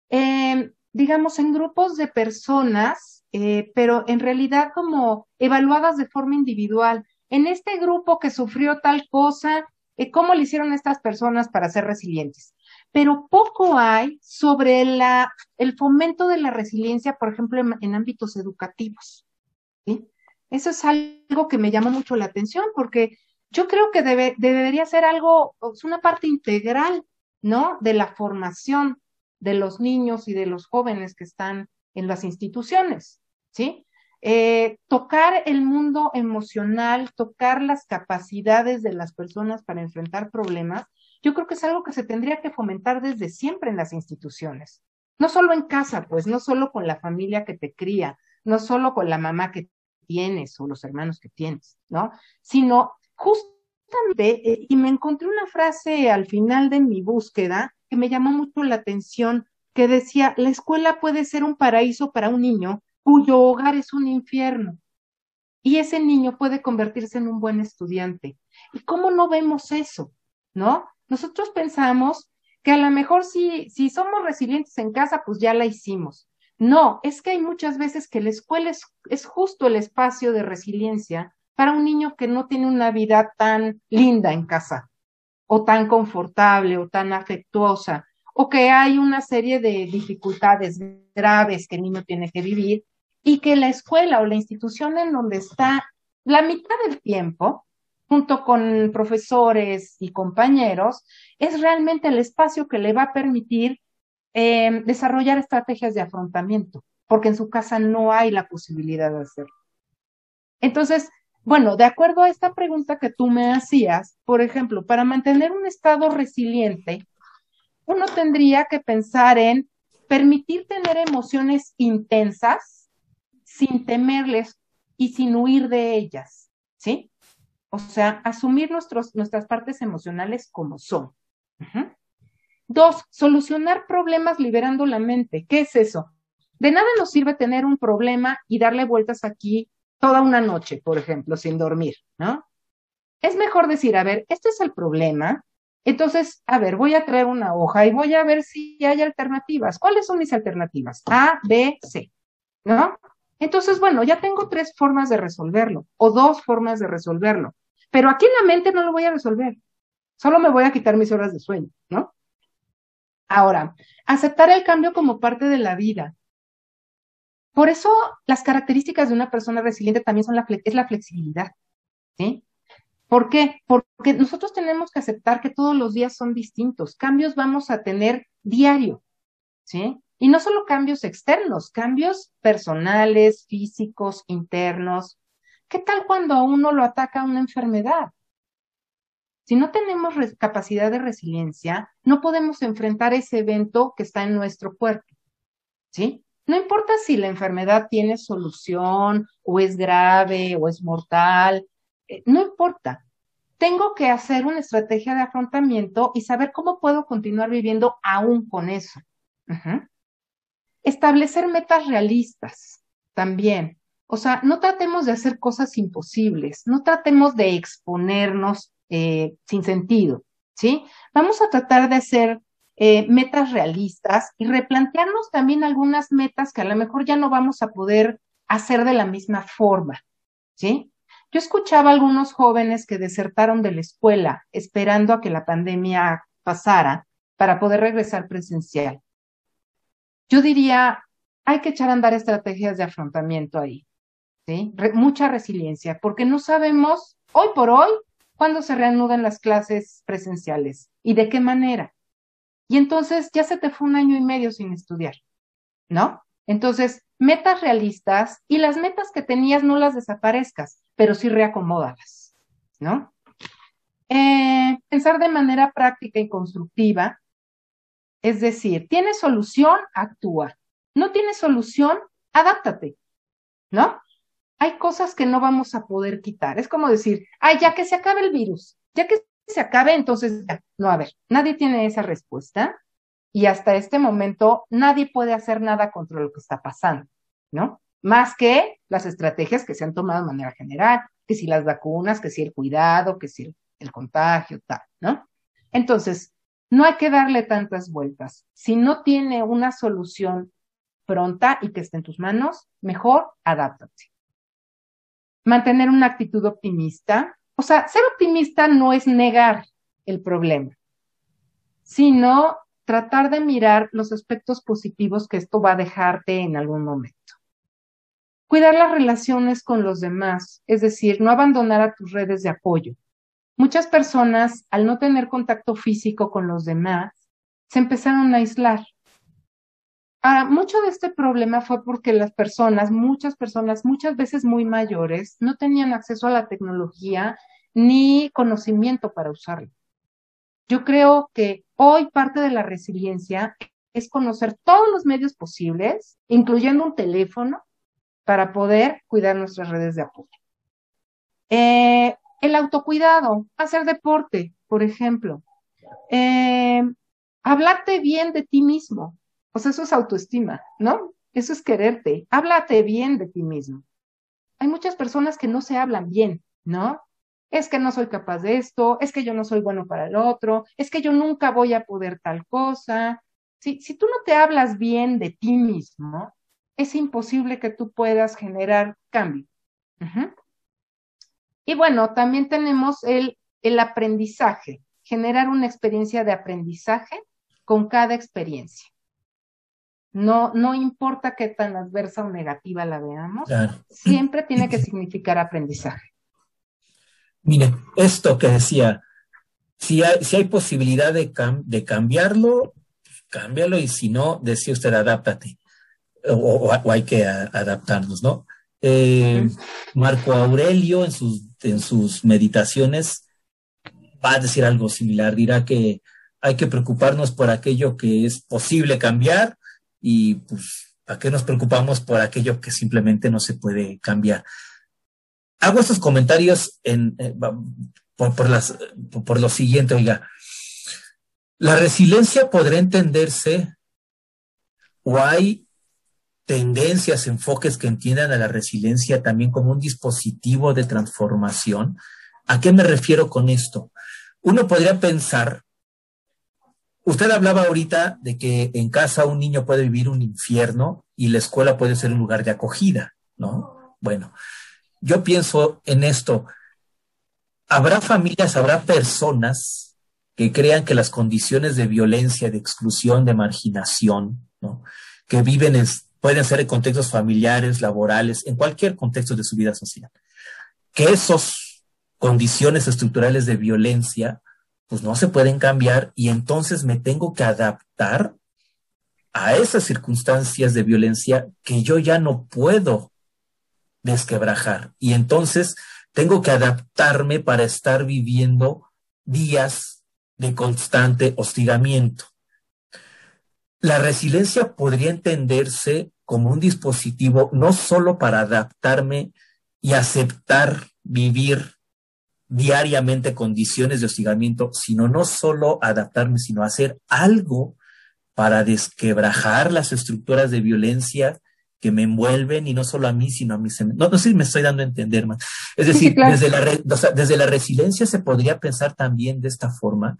eh, digamos, en grupos de personas, eh, pero en realidad como evaluadas de forma individual. En este grupo que sufrió tal cosa, ¿cómo le hicieron estas personas para ser resilientes? pero poco hay sobre la, el fomento de la resiliencia, por ejemplo, en, ámbitos educativos. Eso es algo que me llama mucho la atención porque yo creo que debe, debería ser algo, es una parte integral, ¿no? De la formación de los niños y de los jóvenes que están en las instituciones, ¿sí? Eh, tocar el mundo emocional, tocar las capacidades de las personas para enfrentar problemas, yo creo que es algo que se tendría que fomentar desde siempre en las instituciones. No solo en casa, pues, no solo con la familia que te cría, no solo con la mamá que tienes o los hermanos que tienes, ¿no? Sino justamente, eh, y me encontré una frase al final de mi búsqueda que me llamó mucho la atención, que decía, la escuela puede ser un paraíso para un niño cuyo hogar es un infierno. Y ese niño puede convertirse en un buen estudiante. ¿Y cómo no vemos eso? ¿No? Nosotros pensamos que a lo mejor si, si somos resilientes en casa, pues ya la hicimos. No, es que hay muchas veces que la escuela es, es justo el espacio de resiliencia para un niño que no tiene una vida tan linda en casa, o tan confortable, o tan afectuosa, o que hay una serie de dificultades graves que el niño tiene que vivir, y que la escuela o la institución en donde está la mitad del tiempo junto con profesores y compañeros, es realmente el espacio que le va a permitir eh, desarrollar estrategias de afrontamiento, porque en su casa no hay la posibilidad de hacerlo. Entonces, bueno, de acuerdo a esta pregunta que tú me hacías, por ejemplo, para mantener un estado resiliente, uno tendría que pensar en permitir tener emociones intensas sin temerles y sin huir de ellas, ¿sí? O sea, asumir nuestros, nuestras partes emocionales como son. Dos, solucionar problemas liberando la mente. ¿Qué es eso? De nada nos sirve tener un problema y darle vueltas aquí toda una noche, por ejemplo, sin dormir, ¿no? Es mejor decir, a ver, este es el problema. Entonces, a ver, voy a traer una hoja y voy a ver si hay alternativas. ¿Cuáles son mis alternativas? A, B, C, ¿no? Entonces, bueno, ya tengo tres formas de resolverlo o dos formas de resolverlo. Pero aquí en la mente no lo voy a resolver. Solo me voy a quitar mis horas de sueño, ¿no? Ahora, aceptar el cambio como parte de la vida. Por eso las características de una persona resiliente también son la, es la flexibilidad, ¿sí? ¿Por qué? Porque nosotros tenemos que aceptar que todos los días son distintos. Cambios vamos a tener diario, ¿sí? Y no solo cambios externos, cambios personales, físicos, internos, ¿Qué tal cuando a uno lo ataca una enfermedad? Si no tenemos capacidad de resiliencia, no podemos enfrentar ese evento que está en nuestro cuerpo. ¿Sí? No importa si la enfermedad tiene solución o es grave o es mortal, eh, no importa. Tengo que hacer una estrategia de afrontamiento y saber cómo puedo continuar viviendo aún con eso. Establecer metas realistas también. O sea, no tratemos de hacer cosas imposibles, no tratemos de exponernos eh, sin sentido, ¿sí? Vamos a tratar de hacer eh, metas realistas y replantearnos también algunas metas que a lo mejor ya no vamos a poder hacer de la misma forma, ¿sí? Yo escuchaba a algunos jóvenes que desertaron de la escuela esperando a que la pandemia pasara para poder regresar presencial. Yo diría, hay que echar a andar estrategias de afrontamiento ahí mucha resiliencia, porque no sabemos hoy por hoy cuándo se reanudan las clases presenciales y de qué manera. Y entonces ya se te fue un año y medio sin estudiar, ¿no? Entonces, metas realistas y las metas que tenías no las desaparezcas, pero sí reacomódalas, ¿no? Eh, pensar de manera práctica y constructiva, es decir, tiene solución, actúa. No tiene solución, adáptate, ¿no? Hay cosas que no vamos a poder quitar. Es como decir, ay, ya que se acabe el virus, ya que se acabe, entonces. No, a ver, nadie tiene esa respuesta y hasta este momento nadie puede hacer nada contra lo que está pasando, ¿no? Más que las estrategias que se han tomado de manera general, que si las vacunas, que si el cuidado, que si el, contagio, tal, ¿no? Entonces, no hay que darle tantas vueltas. Si no tiene una solución pronta y que esté en tus manos, mejor adáptate. Mantener una actitud optimista. O sea, ser optimista no es negar el problema, sino tratar de mirar los aspectos positivos que esto va a dejarte en algún momento. Cuidar las relaciones con los demás, es decir, no abandonar a tus redes de apoyo. Muchas personas, al no tener contacto físico con los demás, se empezaron a aislar. Ahora, mucho de este problema fue porque las personas, muchas personas, muchas veces muy mayores, no tenían acceso a la tecnología ni conocimiento para usarla. Yo creo que hoy parte de la resiliencia es conocer todos los medios posibles, incluyendo un teléfono, para poder cuidar nuestras redes de apoyo. Eh, el autocuidado, hacer deporte, por ejemplo. Eh, hablarte bien de ti mismo. Sea, eso es autoestima, ¿no? Eso es quererte. Háblate bien de ti mismo. Hay muchas personas que no se hablan bien, ¿no? es que no soy capaz de esto, es que yo no soy bueno para el otro, es que yo nunca voy a poder tal cosa. Si, si tú no te hablas bien de ti mismo, es imposible que tú puedas generar cambio. Y bueno, también tenemos el, el aprendizaje, generar una experiencia de aprendizaje con cada experiencia. No, no importa qué tan adversa o negativa la veamos, siempre tiene que significar aprendizaje. Mire, esto que decía, si hay, si hay posibilidad de, de cambiarlo, cámbialo y si no, decía usted, adáptate. O, hay que adaptarnos, ¿no? Eh, Marco Aurelio en sus, en sus meditaciones va a decir algo similar, dirá que hay que preocuparnos por aquello que es posible cambiar y pues, ¿a qué nos preocupamos por aquello que simplemente no se puede cambiar? hago estos comentarios en, eh, por, las, por lo siguiente, oiga. La resiliencia podrá entenderse o hay tendencias, enfoques que entiendan a la resiliencia también como un dispositivo de transformación. ¿A qué me refiero con esto? Uno podría pensar, usted hablaba ahorita de que en casa un niño puede vivir un infierno y la escuela puede ser un lugar de acogida, ¿no? Bueno, yo pienso en esto. Habrá familias, habrá personas que crean que las condiciones de violencia, de exclusión, de marginación, ¿no? que viven en, pueden ser en contextos familiares, laborales, en cualquier contexto de su vida social, que esas condiciones estructurales de violencia, pues no se pueden cambiar y entonces me tengo que adaptar a esas circunstancias de violencia que yo ya no puedo desquebrajar. Y entonces tengo que adaptarme para estar viviendo días de constante hostigamiento. La resiliencia podría entenderse como un dispositivo no solo para adaptarme y aceptar vivir diariamente condiciones de hostigamiento, sino no solo adaptarme, sino hacer algo para desquebrajar las estructuras de violencia que me envuelven y no solo a mí, sino a mis... No, no sé si me estoy dando a entender más. Es decir, desde, la desde la resiliencia se podría pensar también de esta forma,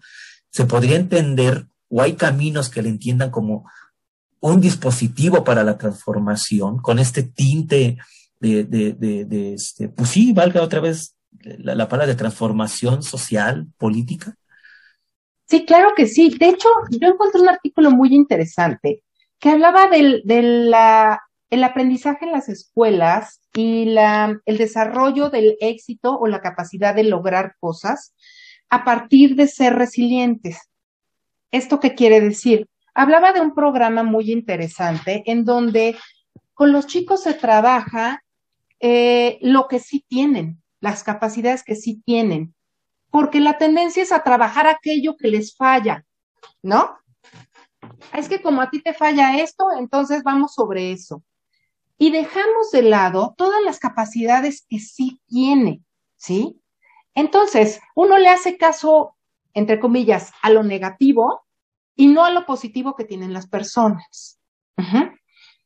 se podría entender, o hay caminos que le entiendan como un dispositivo para la transformación, con este tinte de, de, de, este, pues sí, valga otra vez la, la palabra de transformación social, política. Sí, claro que sí. De hecho, yo encontré un artículo muy interesante que hablaba del, de la el aprendizaje en las escuelas y la, el desarrollo del éxito o la capacidad de lograr cosas a partir de ser resilientes. ¿Esto qué quiere decir? Hablaba de un programa muy interesante en donde con los chicos se trabaja eh, lo que sí tienen, las capacidades que sí tienen, porque la tendencia es a trabajar aquello que les falla, ¿no? Es que como a ti te falla esto, entonces vamos sobre eso. Y dejamos de lado todas las capacidades que sí tiene, ¿sí? Entonces, uno le hace caso, entre comillas, a lo negativo y no a lo positivo que tienen las personas.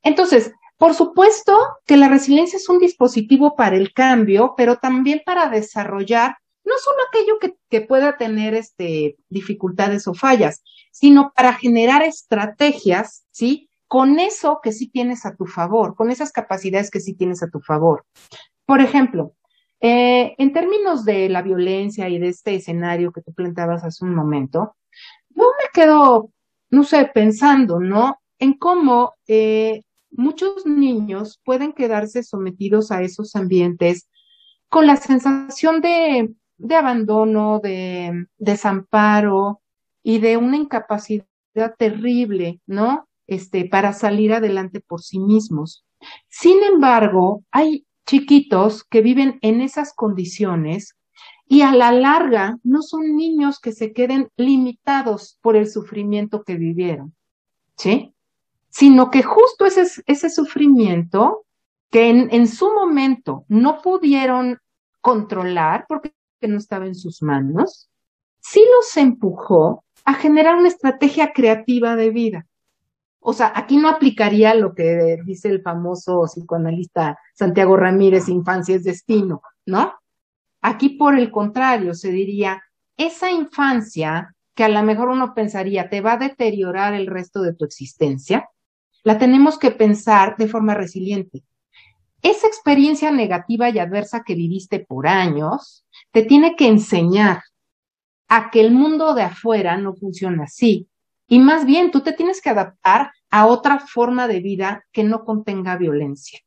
Entonces, por supuesto que la resiliencia es un dispositivo para el cambio, pero también para desarrollar no solo aquello que, pueda tener este, dificultades o fallas, sino para generar estrategias, ¿sí? Con eso que sí tienes a tu favor, con esas capacidades que sí tienes a tu favor. Por ejemplo, eh, en términos de la violencia y de este escenario que tú planteabas hace un momento, yo me quedo, no sé, pensando, ¿no? En cómo eh, muchos niños pueden quedarse sometidos a esos ambientes con la sensación de, de abandono, de desamparo y de una incapacidad terrible, ¿no? Este, para salir adelante por sí mismos. Sin embargo, hay chiquitos que viven en esas condiciones y a la larga no son niños que se queden limitados por el sufrimiento que vivieron, ¿sí? Sino que justo ese, ese sufrimiento que en, en su momento no pudieron controlar porque no estaba en sus manos, sí los empujó a generar una estrategia creativa de vida. O sea, aquí no aplicaría lo que dice el famoso psicoanalista Santiago Ramírez, infancia es destino, ¿no? Aquí por el contrario, se diría, esa infancia que a lo mejor uno pensaría te va a deteriorar el resto de tu existencia, la tenemos que pensar de forma resiliente. Esa experiencia negativa y adversa que viviste por años te tiene que enseñar a que el mundo de afuera no funciona así. Y más bien, tú te tienes que adaptar a otra forma de vida que no contenga violencia,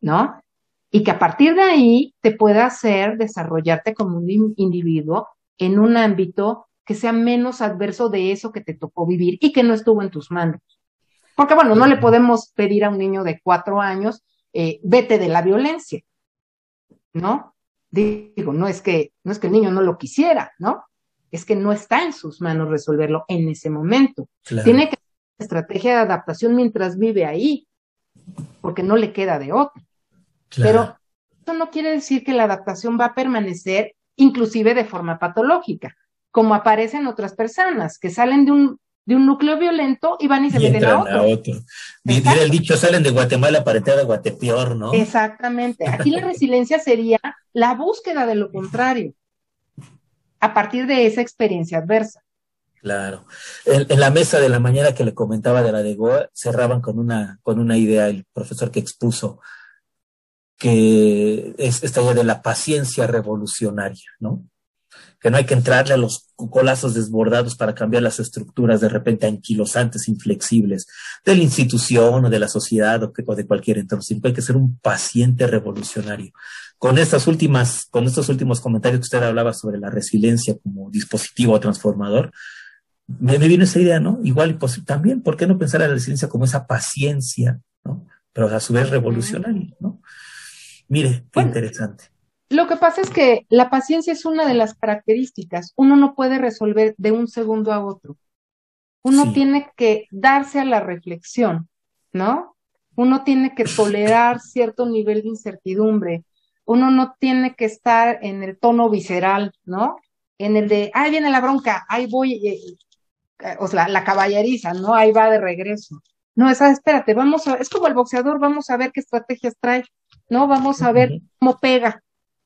¿no? Y que a partir de ahí te pueda hacer desarrollarte como un individuo en un ámbito que sea menos adverso de eso que te tocó vivir y que no estuvo en tus manos. Porque bueno, no le podemos pedir a un niño de cuatro años, eh, vete de la violencia, ¿no? Digo, no es que, no es que el niño no lo quisiera, ¿no? Es que no está en sus manos resolverlo en ese momento. Tiene que tener estrategia de adaptación mientras vive ahí, porque no le queda de otro. Pero eso no quiere decir que la adaptación va a permanecer inclusive de forma patológica, como aparecen otras personas que salen de un, de un núcleo violento y van y se meten a otro. A el dicho, salen de Guatemala para entrar a Guatepeor, ¿no? Exactamente. Aquí la resiliencia sería la búsqueda de lo contrario a partir de esa experiencia adversa. Claro. En, la mesa de la mañana que le comentaba de la de Goa, cerraban con una, con una idea el profesor que expuso, que es esta idea de la paciencia revolucionaria, ¿no? Que no hay que entrarle a los colazos desbordados para cambiar las estructuras de repente anquilosantes, inflexibles de la institución o de la sociedad o, o de cualquier entorno, sino que hay que ser un paciente revolucionario con estas últimas, con estos últimos comentarios que usted hablaba sobre la resiliencia como dispositivo transformador, me, me vino esa idea, ¿no? Igual y pues, también, ¿por qué no pensar en la resiliencia como esa paciencia, ¿no? Pero a su vez revolucionaria, ¿no? Mire, qué interesante. Lo que pasa es que la paciencia es una de las características. Uno no puede resolver de un segundo a otro. Uno tiene que darse a la reflexión, ¿no? Uno tiene que tolerar cierto nivel de incertidumbre, uno no tiene que estar en el tono visceral, ¿no? En el de, ahí viene la bronca, ahí voy, eh, eh, o sea, la caballeriza, ¿no? Ahí va de regreso. No, esa, espérate, vamos a, es como el boxeador, vamos a ver qué estrategias trae, ¿no? Vamos a ver cómo pega,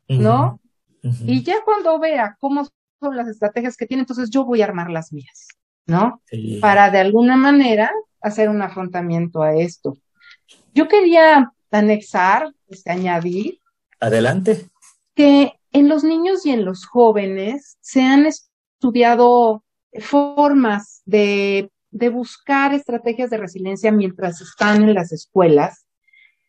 ¿no? Y ya cuando vea cómo son las estrategias que tiene, entonces yo voy a armar las mías, ¿no? Para de alguna manera hacer un afrontamiento a esto. Yo quería anexar, este, añadir Adelante. Que en los niños y en los jóvenes se han estudiado formas de, de buscar estrategias de resiliencia mientras están en las escuelas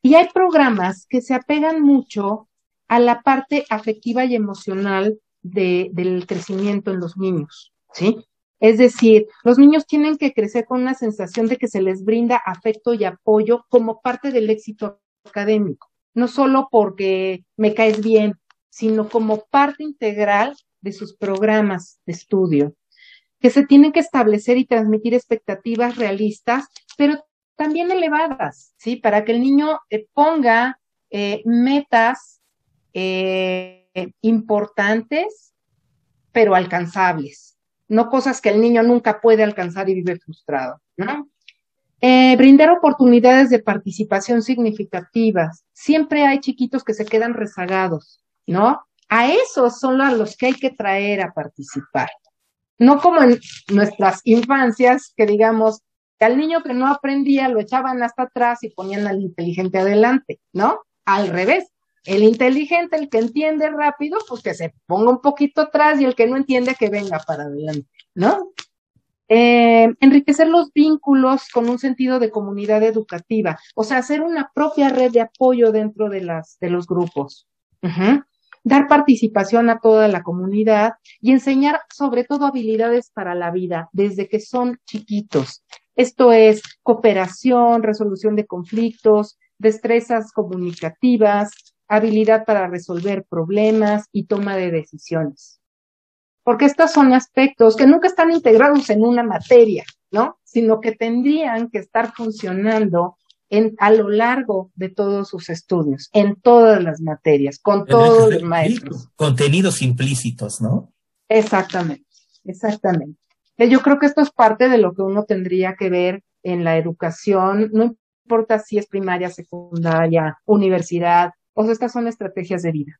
y hay programas que se apegan mucho a la parte afectiva y emocional de, del crecimiento en los niños, ¿sí? Es decir, los niños tienen que crecer con una sensación de que se les brinda afecto y apoyo como parte del éxito académico, no solo porque me caes bien, sino como parte integral de sus programas de estudio, que se tienen que establecer y transmitir expectativas realistas, pero también elevadas, ¿sí? Para que el niño eh, ponga eh, metas eh, importantes, pero alcanzables, no cosas que el niño nunca puede alcanzar y vive frustrado, ¿no? brindar oportunidades de participación significativas. Siempre hay chiquitos que se quedan rezagados, ¿no? A esos son a los que hay que traer a participar. No como en nuestras infancias, que digamos, que al niño que no aprendía lo echaban hasta atrás y ponían al inteligente adelante, ¿no? Al revés. El inteligente, el que entiende rápido, pues que se ponga un poquito atrás y el que no entiende que venga para adelante, ¿no? Eh, enriquecer los vínculos con un sentido de comunidad educativa, o sea, hacer una propia red de apoyo dentro de, las, de los grupos. Dar participación a toda la comunidad y enseñar sobre todo habilidades para la vida desde que son chiquitos. Esto es cooperación, resolución de conflictos, destrezas comunicativas, habilidad para resolver problemas y toma de decisiones. Porque estos son aspectos que nunca están integrados en una materia, ¿no? Sino que tendrían que estar funcionando en, a lo largo de todos sus estudios, en todas las materias, con todos los maestros. Contenidos implícitos, ¿no? Exactamente, exactamente. Yo creo que esto es parte de lo que uno tendría que ver en la educación, no importa si es primaria, secundaria, universidad, o sea, estas son estrategias de vida.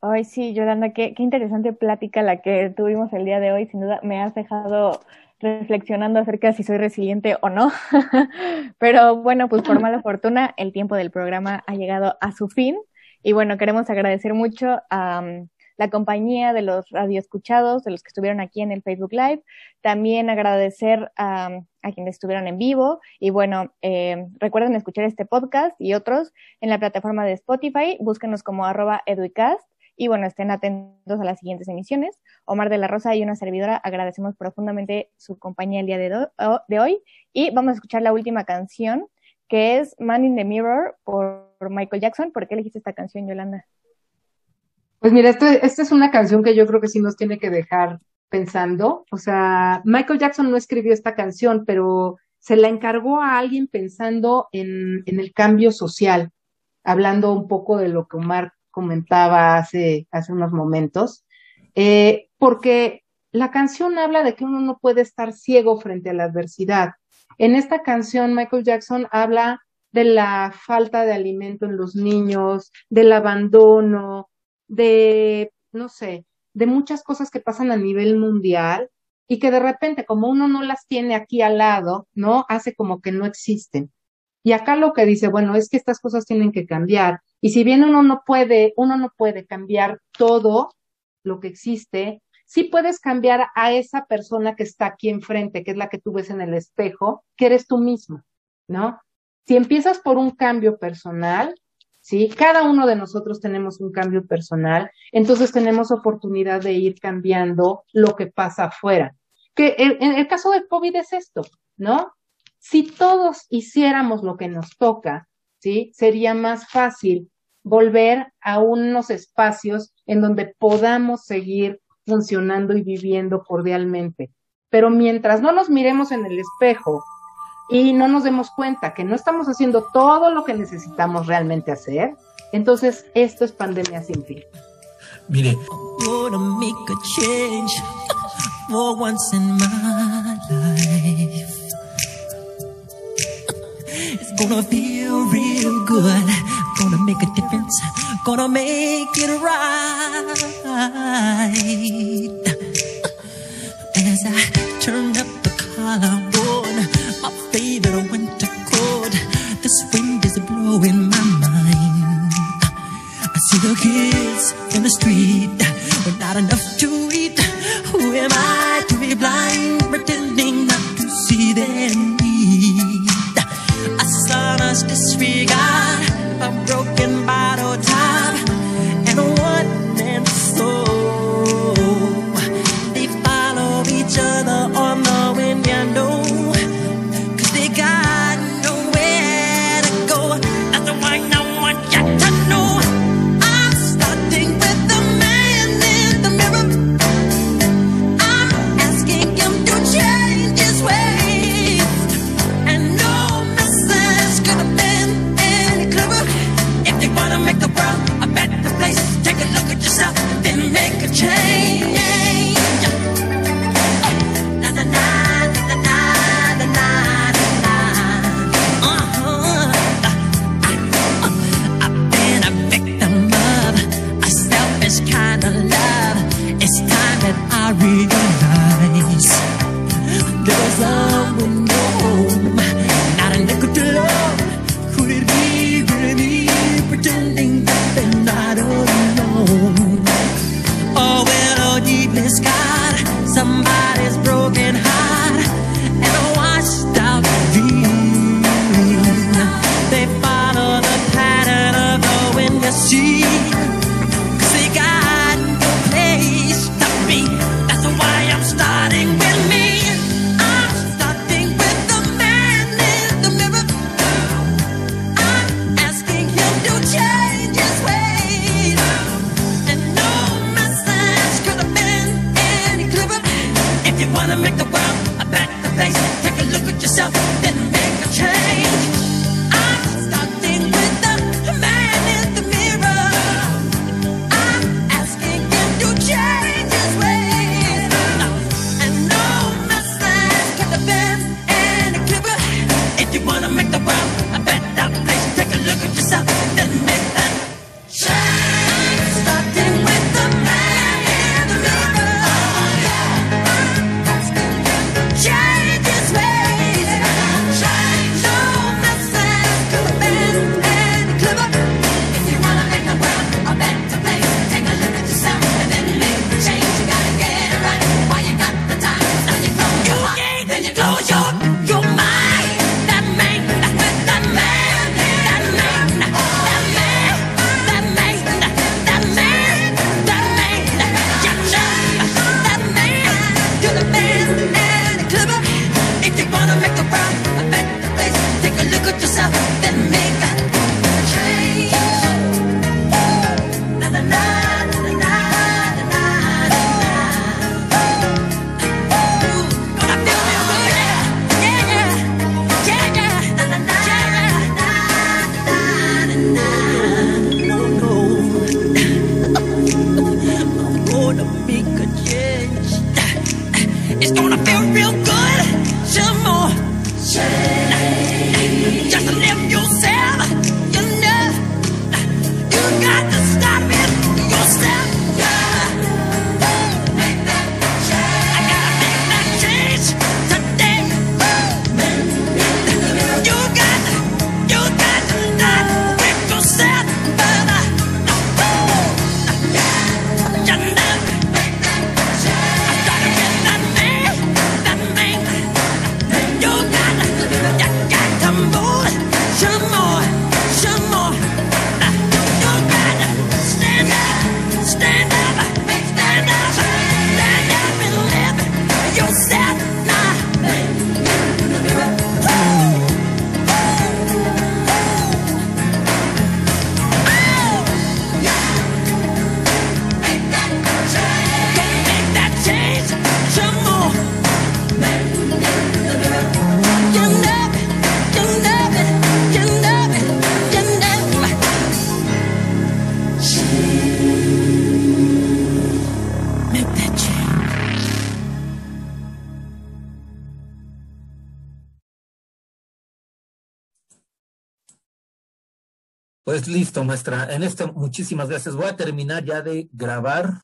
Ay, sí, Yolanda, qué, qué interesante plática la que tuvimos el día de hoy. Sin duda me has dejado reflexionando acerca de si soy resiliente o no. Pero bueno, pues por mala fortuna, el tiempo del programa ha llegado a su fin. Y bueno, queremos agradecer mucho a la compañía de los radioescuchados, de los que estuvieron aquí en el Facebook Live. También agradecer a, quienes estuvieron en vivo. Y bueno, eh, recuerden escuchar este podcast y otros en la plataforma de Spotify. Búsquenos como arroba educast. Y bueno, estén atentos a las siguientes emisiones. Omar de la Rosa y una servidora agradecemos profundamente su compañía el día de, de hoy. Y vamos a escuchar la última canción, que es Man in the Mirror por Michael Jackson. ¿Por qué elegiste esta canción, Yolanda? Pues mira, esta es una canción que yo creo que sí nos tiene que dejar pensando. O sea, Michael Jackson no escribió esta canción, pero se la encargó a alguien pensando en, en el cambio social, hablando un poco de lo que Omar comentaba hace, hace unos momentos, eh, porque la canción habla de que uno no puede estar ciego frente a la adversidad. En esta canción, Michael Jackson habla de la falta de alimento en los niños, del abandono, de, no sé, de muchas cosas que pasan a nivel mundial y que de repente, como uno no las tiene aquí al lado, ¿no? Hace como que no existen. Y acá lo que dice, bueno, es que estas cosas tienen que cambiar. Y si bien uno no puede, uno no puede cambiar todo lo que existe, sí puedes cambiar a esa persona que está aquí enfrente, que es la que tú ves en el espejo, que eres tú mismo, ¿no? Si empiezas por un cambio personal, ¿sí? Cada uno de nosotros tenemos un cambio personal, entonces tenemos oportunidad de ir cambiando lo que pasa afuera. Que en el caso del COVID es esto, ¿no? Si todos hiciéramos lo que nos toca, ¿sí? Sería más fácil volver a unos espacios en donde podamos seguir funcionando y viviendo cordialmente. Pero mientras no nos miremos en el espejo y no nos demos cuenta que no estamos haciendo todo lo que necesitamos realmente hacer, entonces esto es pandemia sin fin. Mire. It's gonna feel real good. Gonna make a difference. Gonna make it right. As I turn up the collar my favorite winter coat. This wind is blowing my mind. I see the kids in the street with not enough to eat. Who am I to be blind, pretending not to see their need? A us disregard a broken bottle change. Listo, maestra. En este, muchísimas gracias. Voy a terminar ya de grabar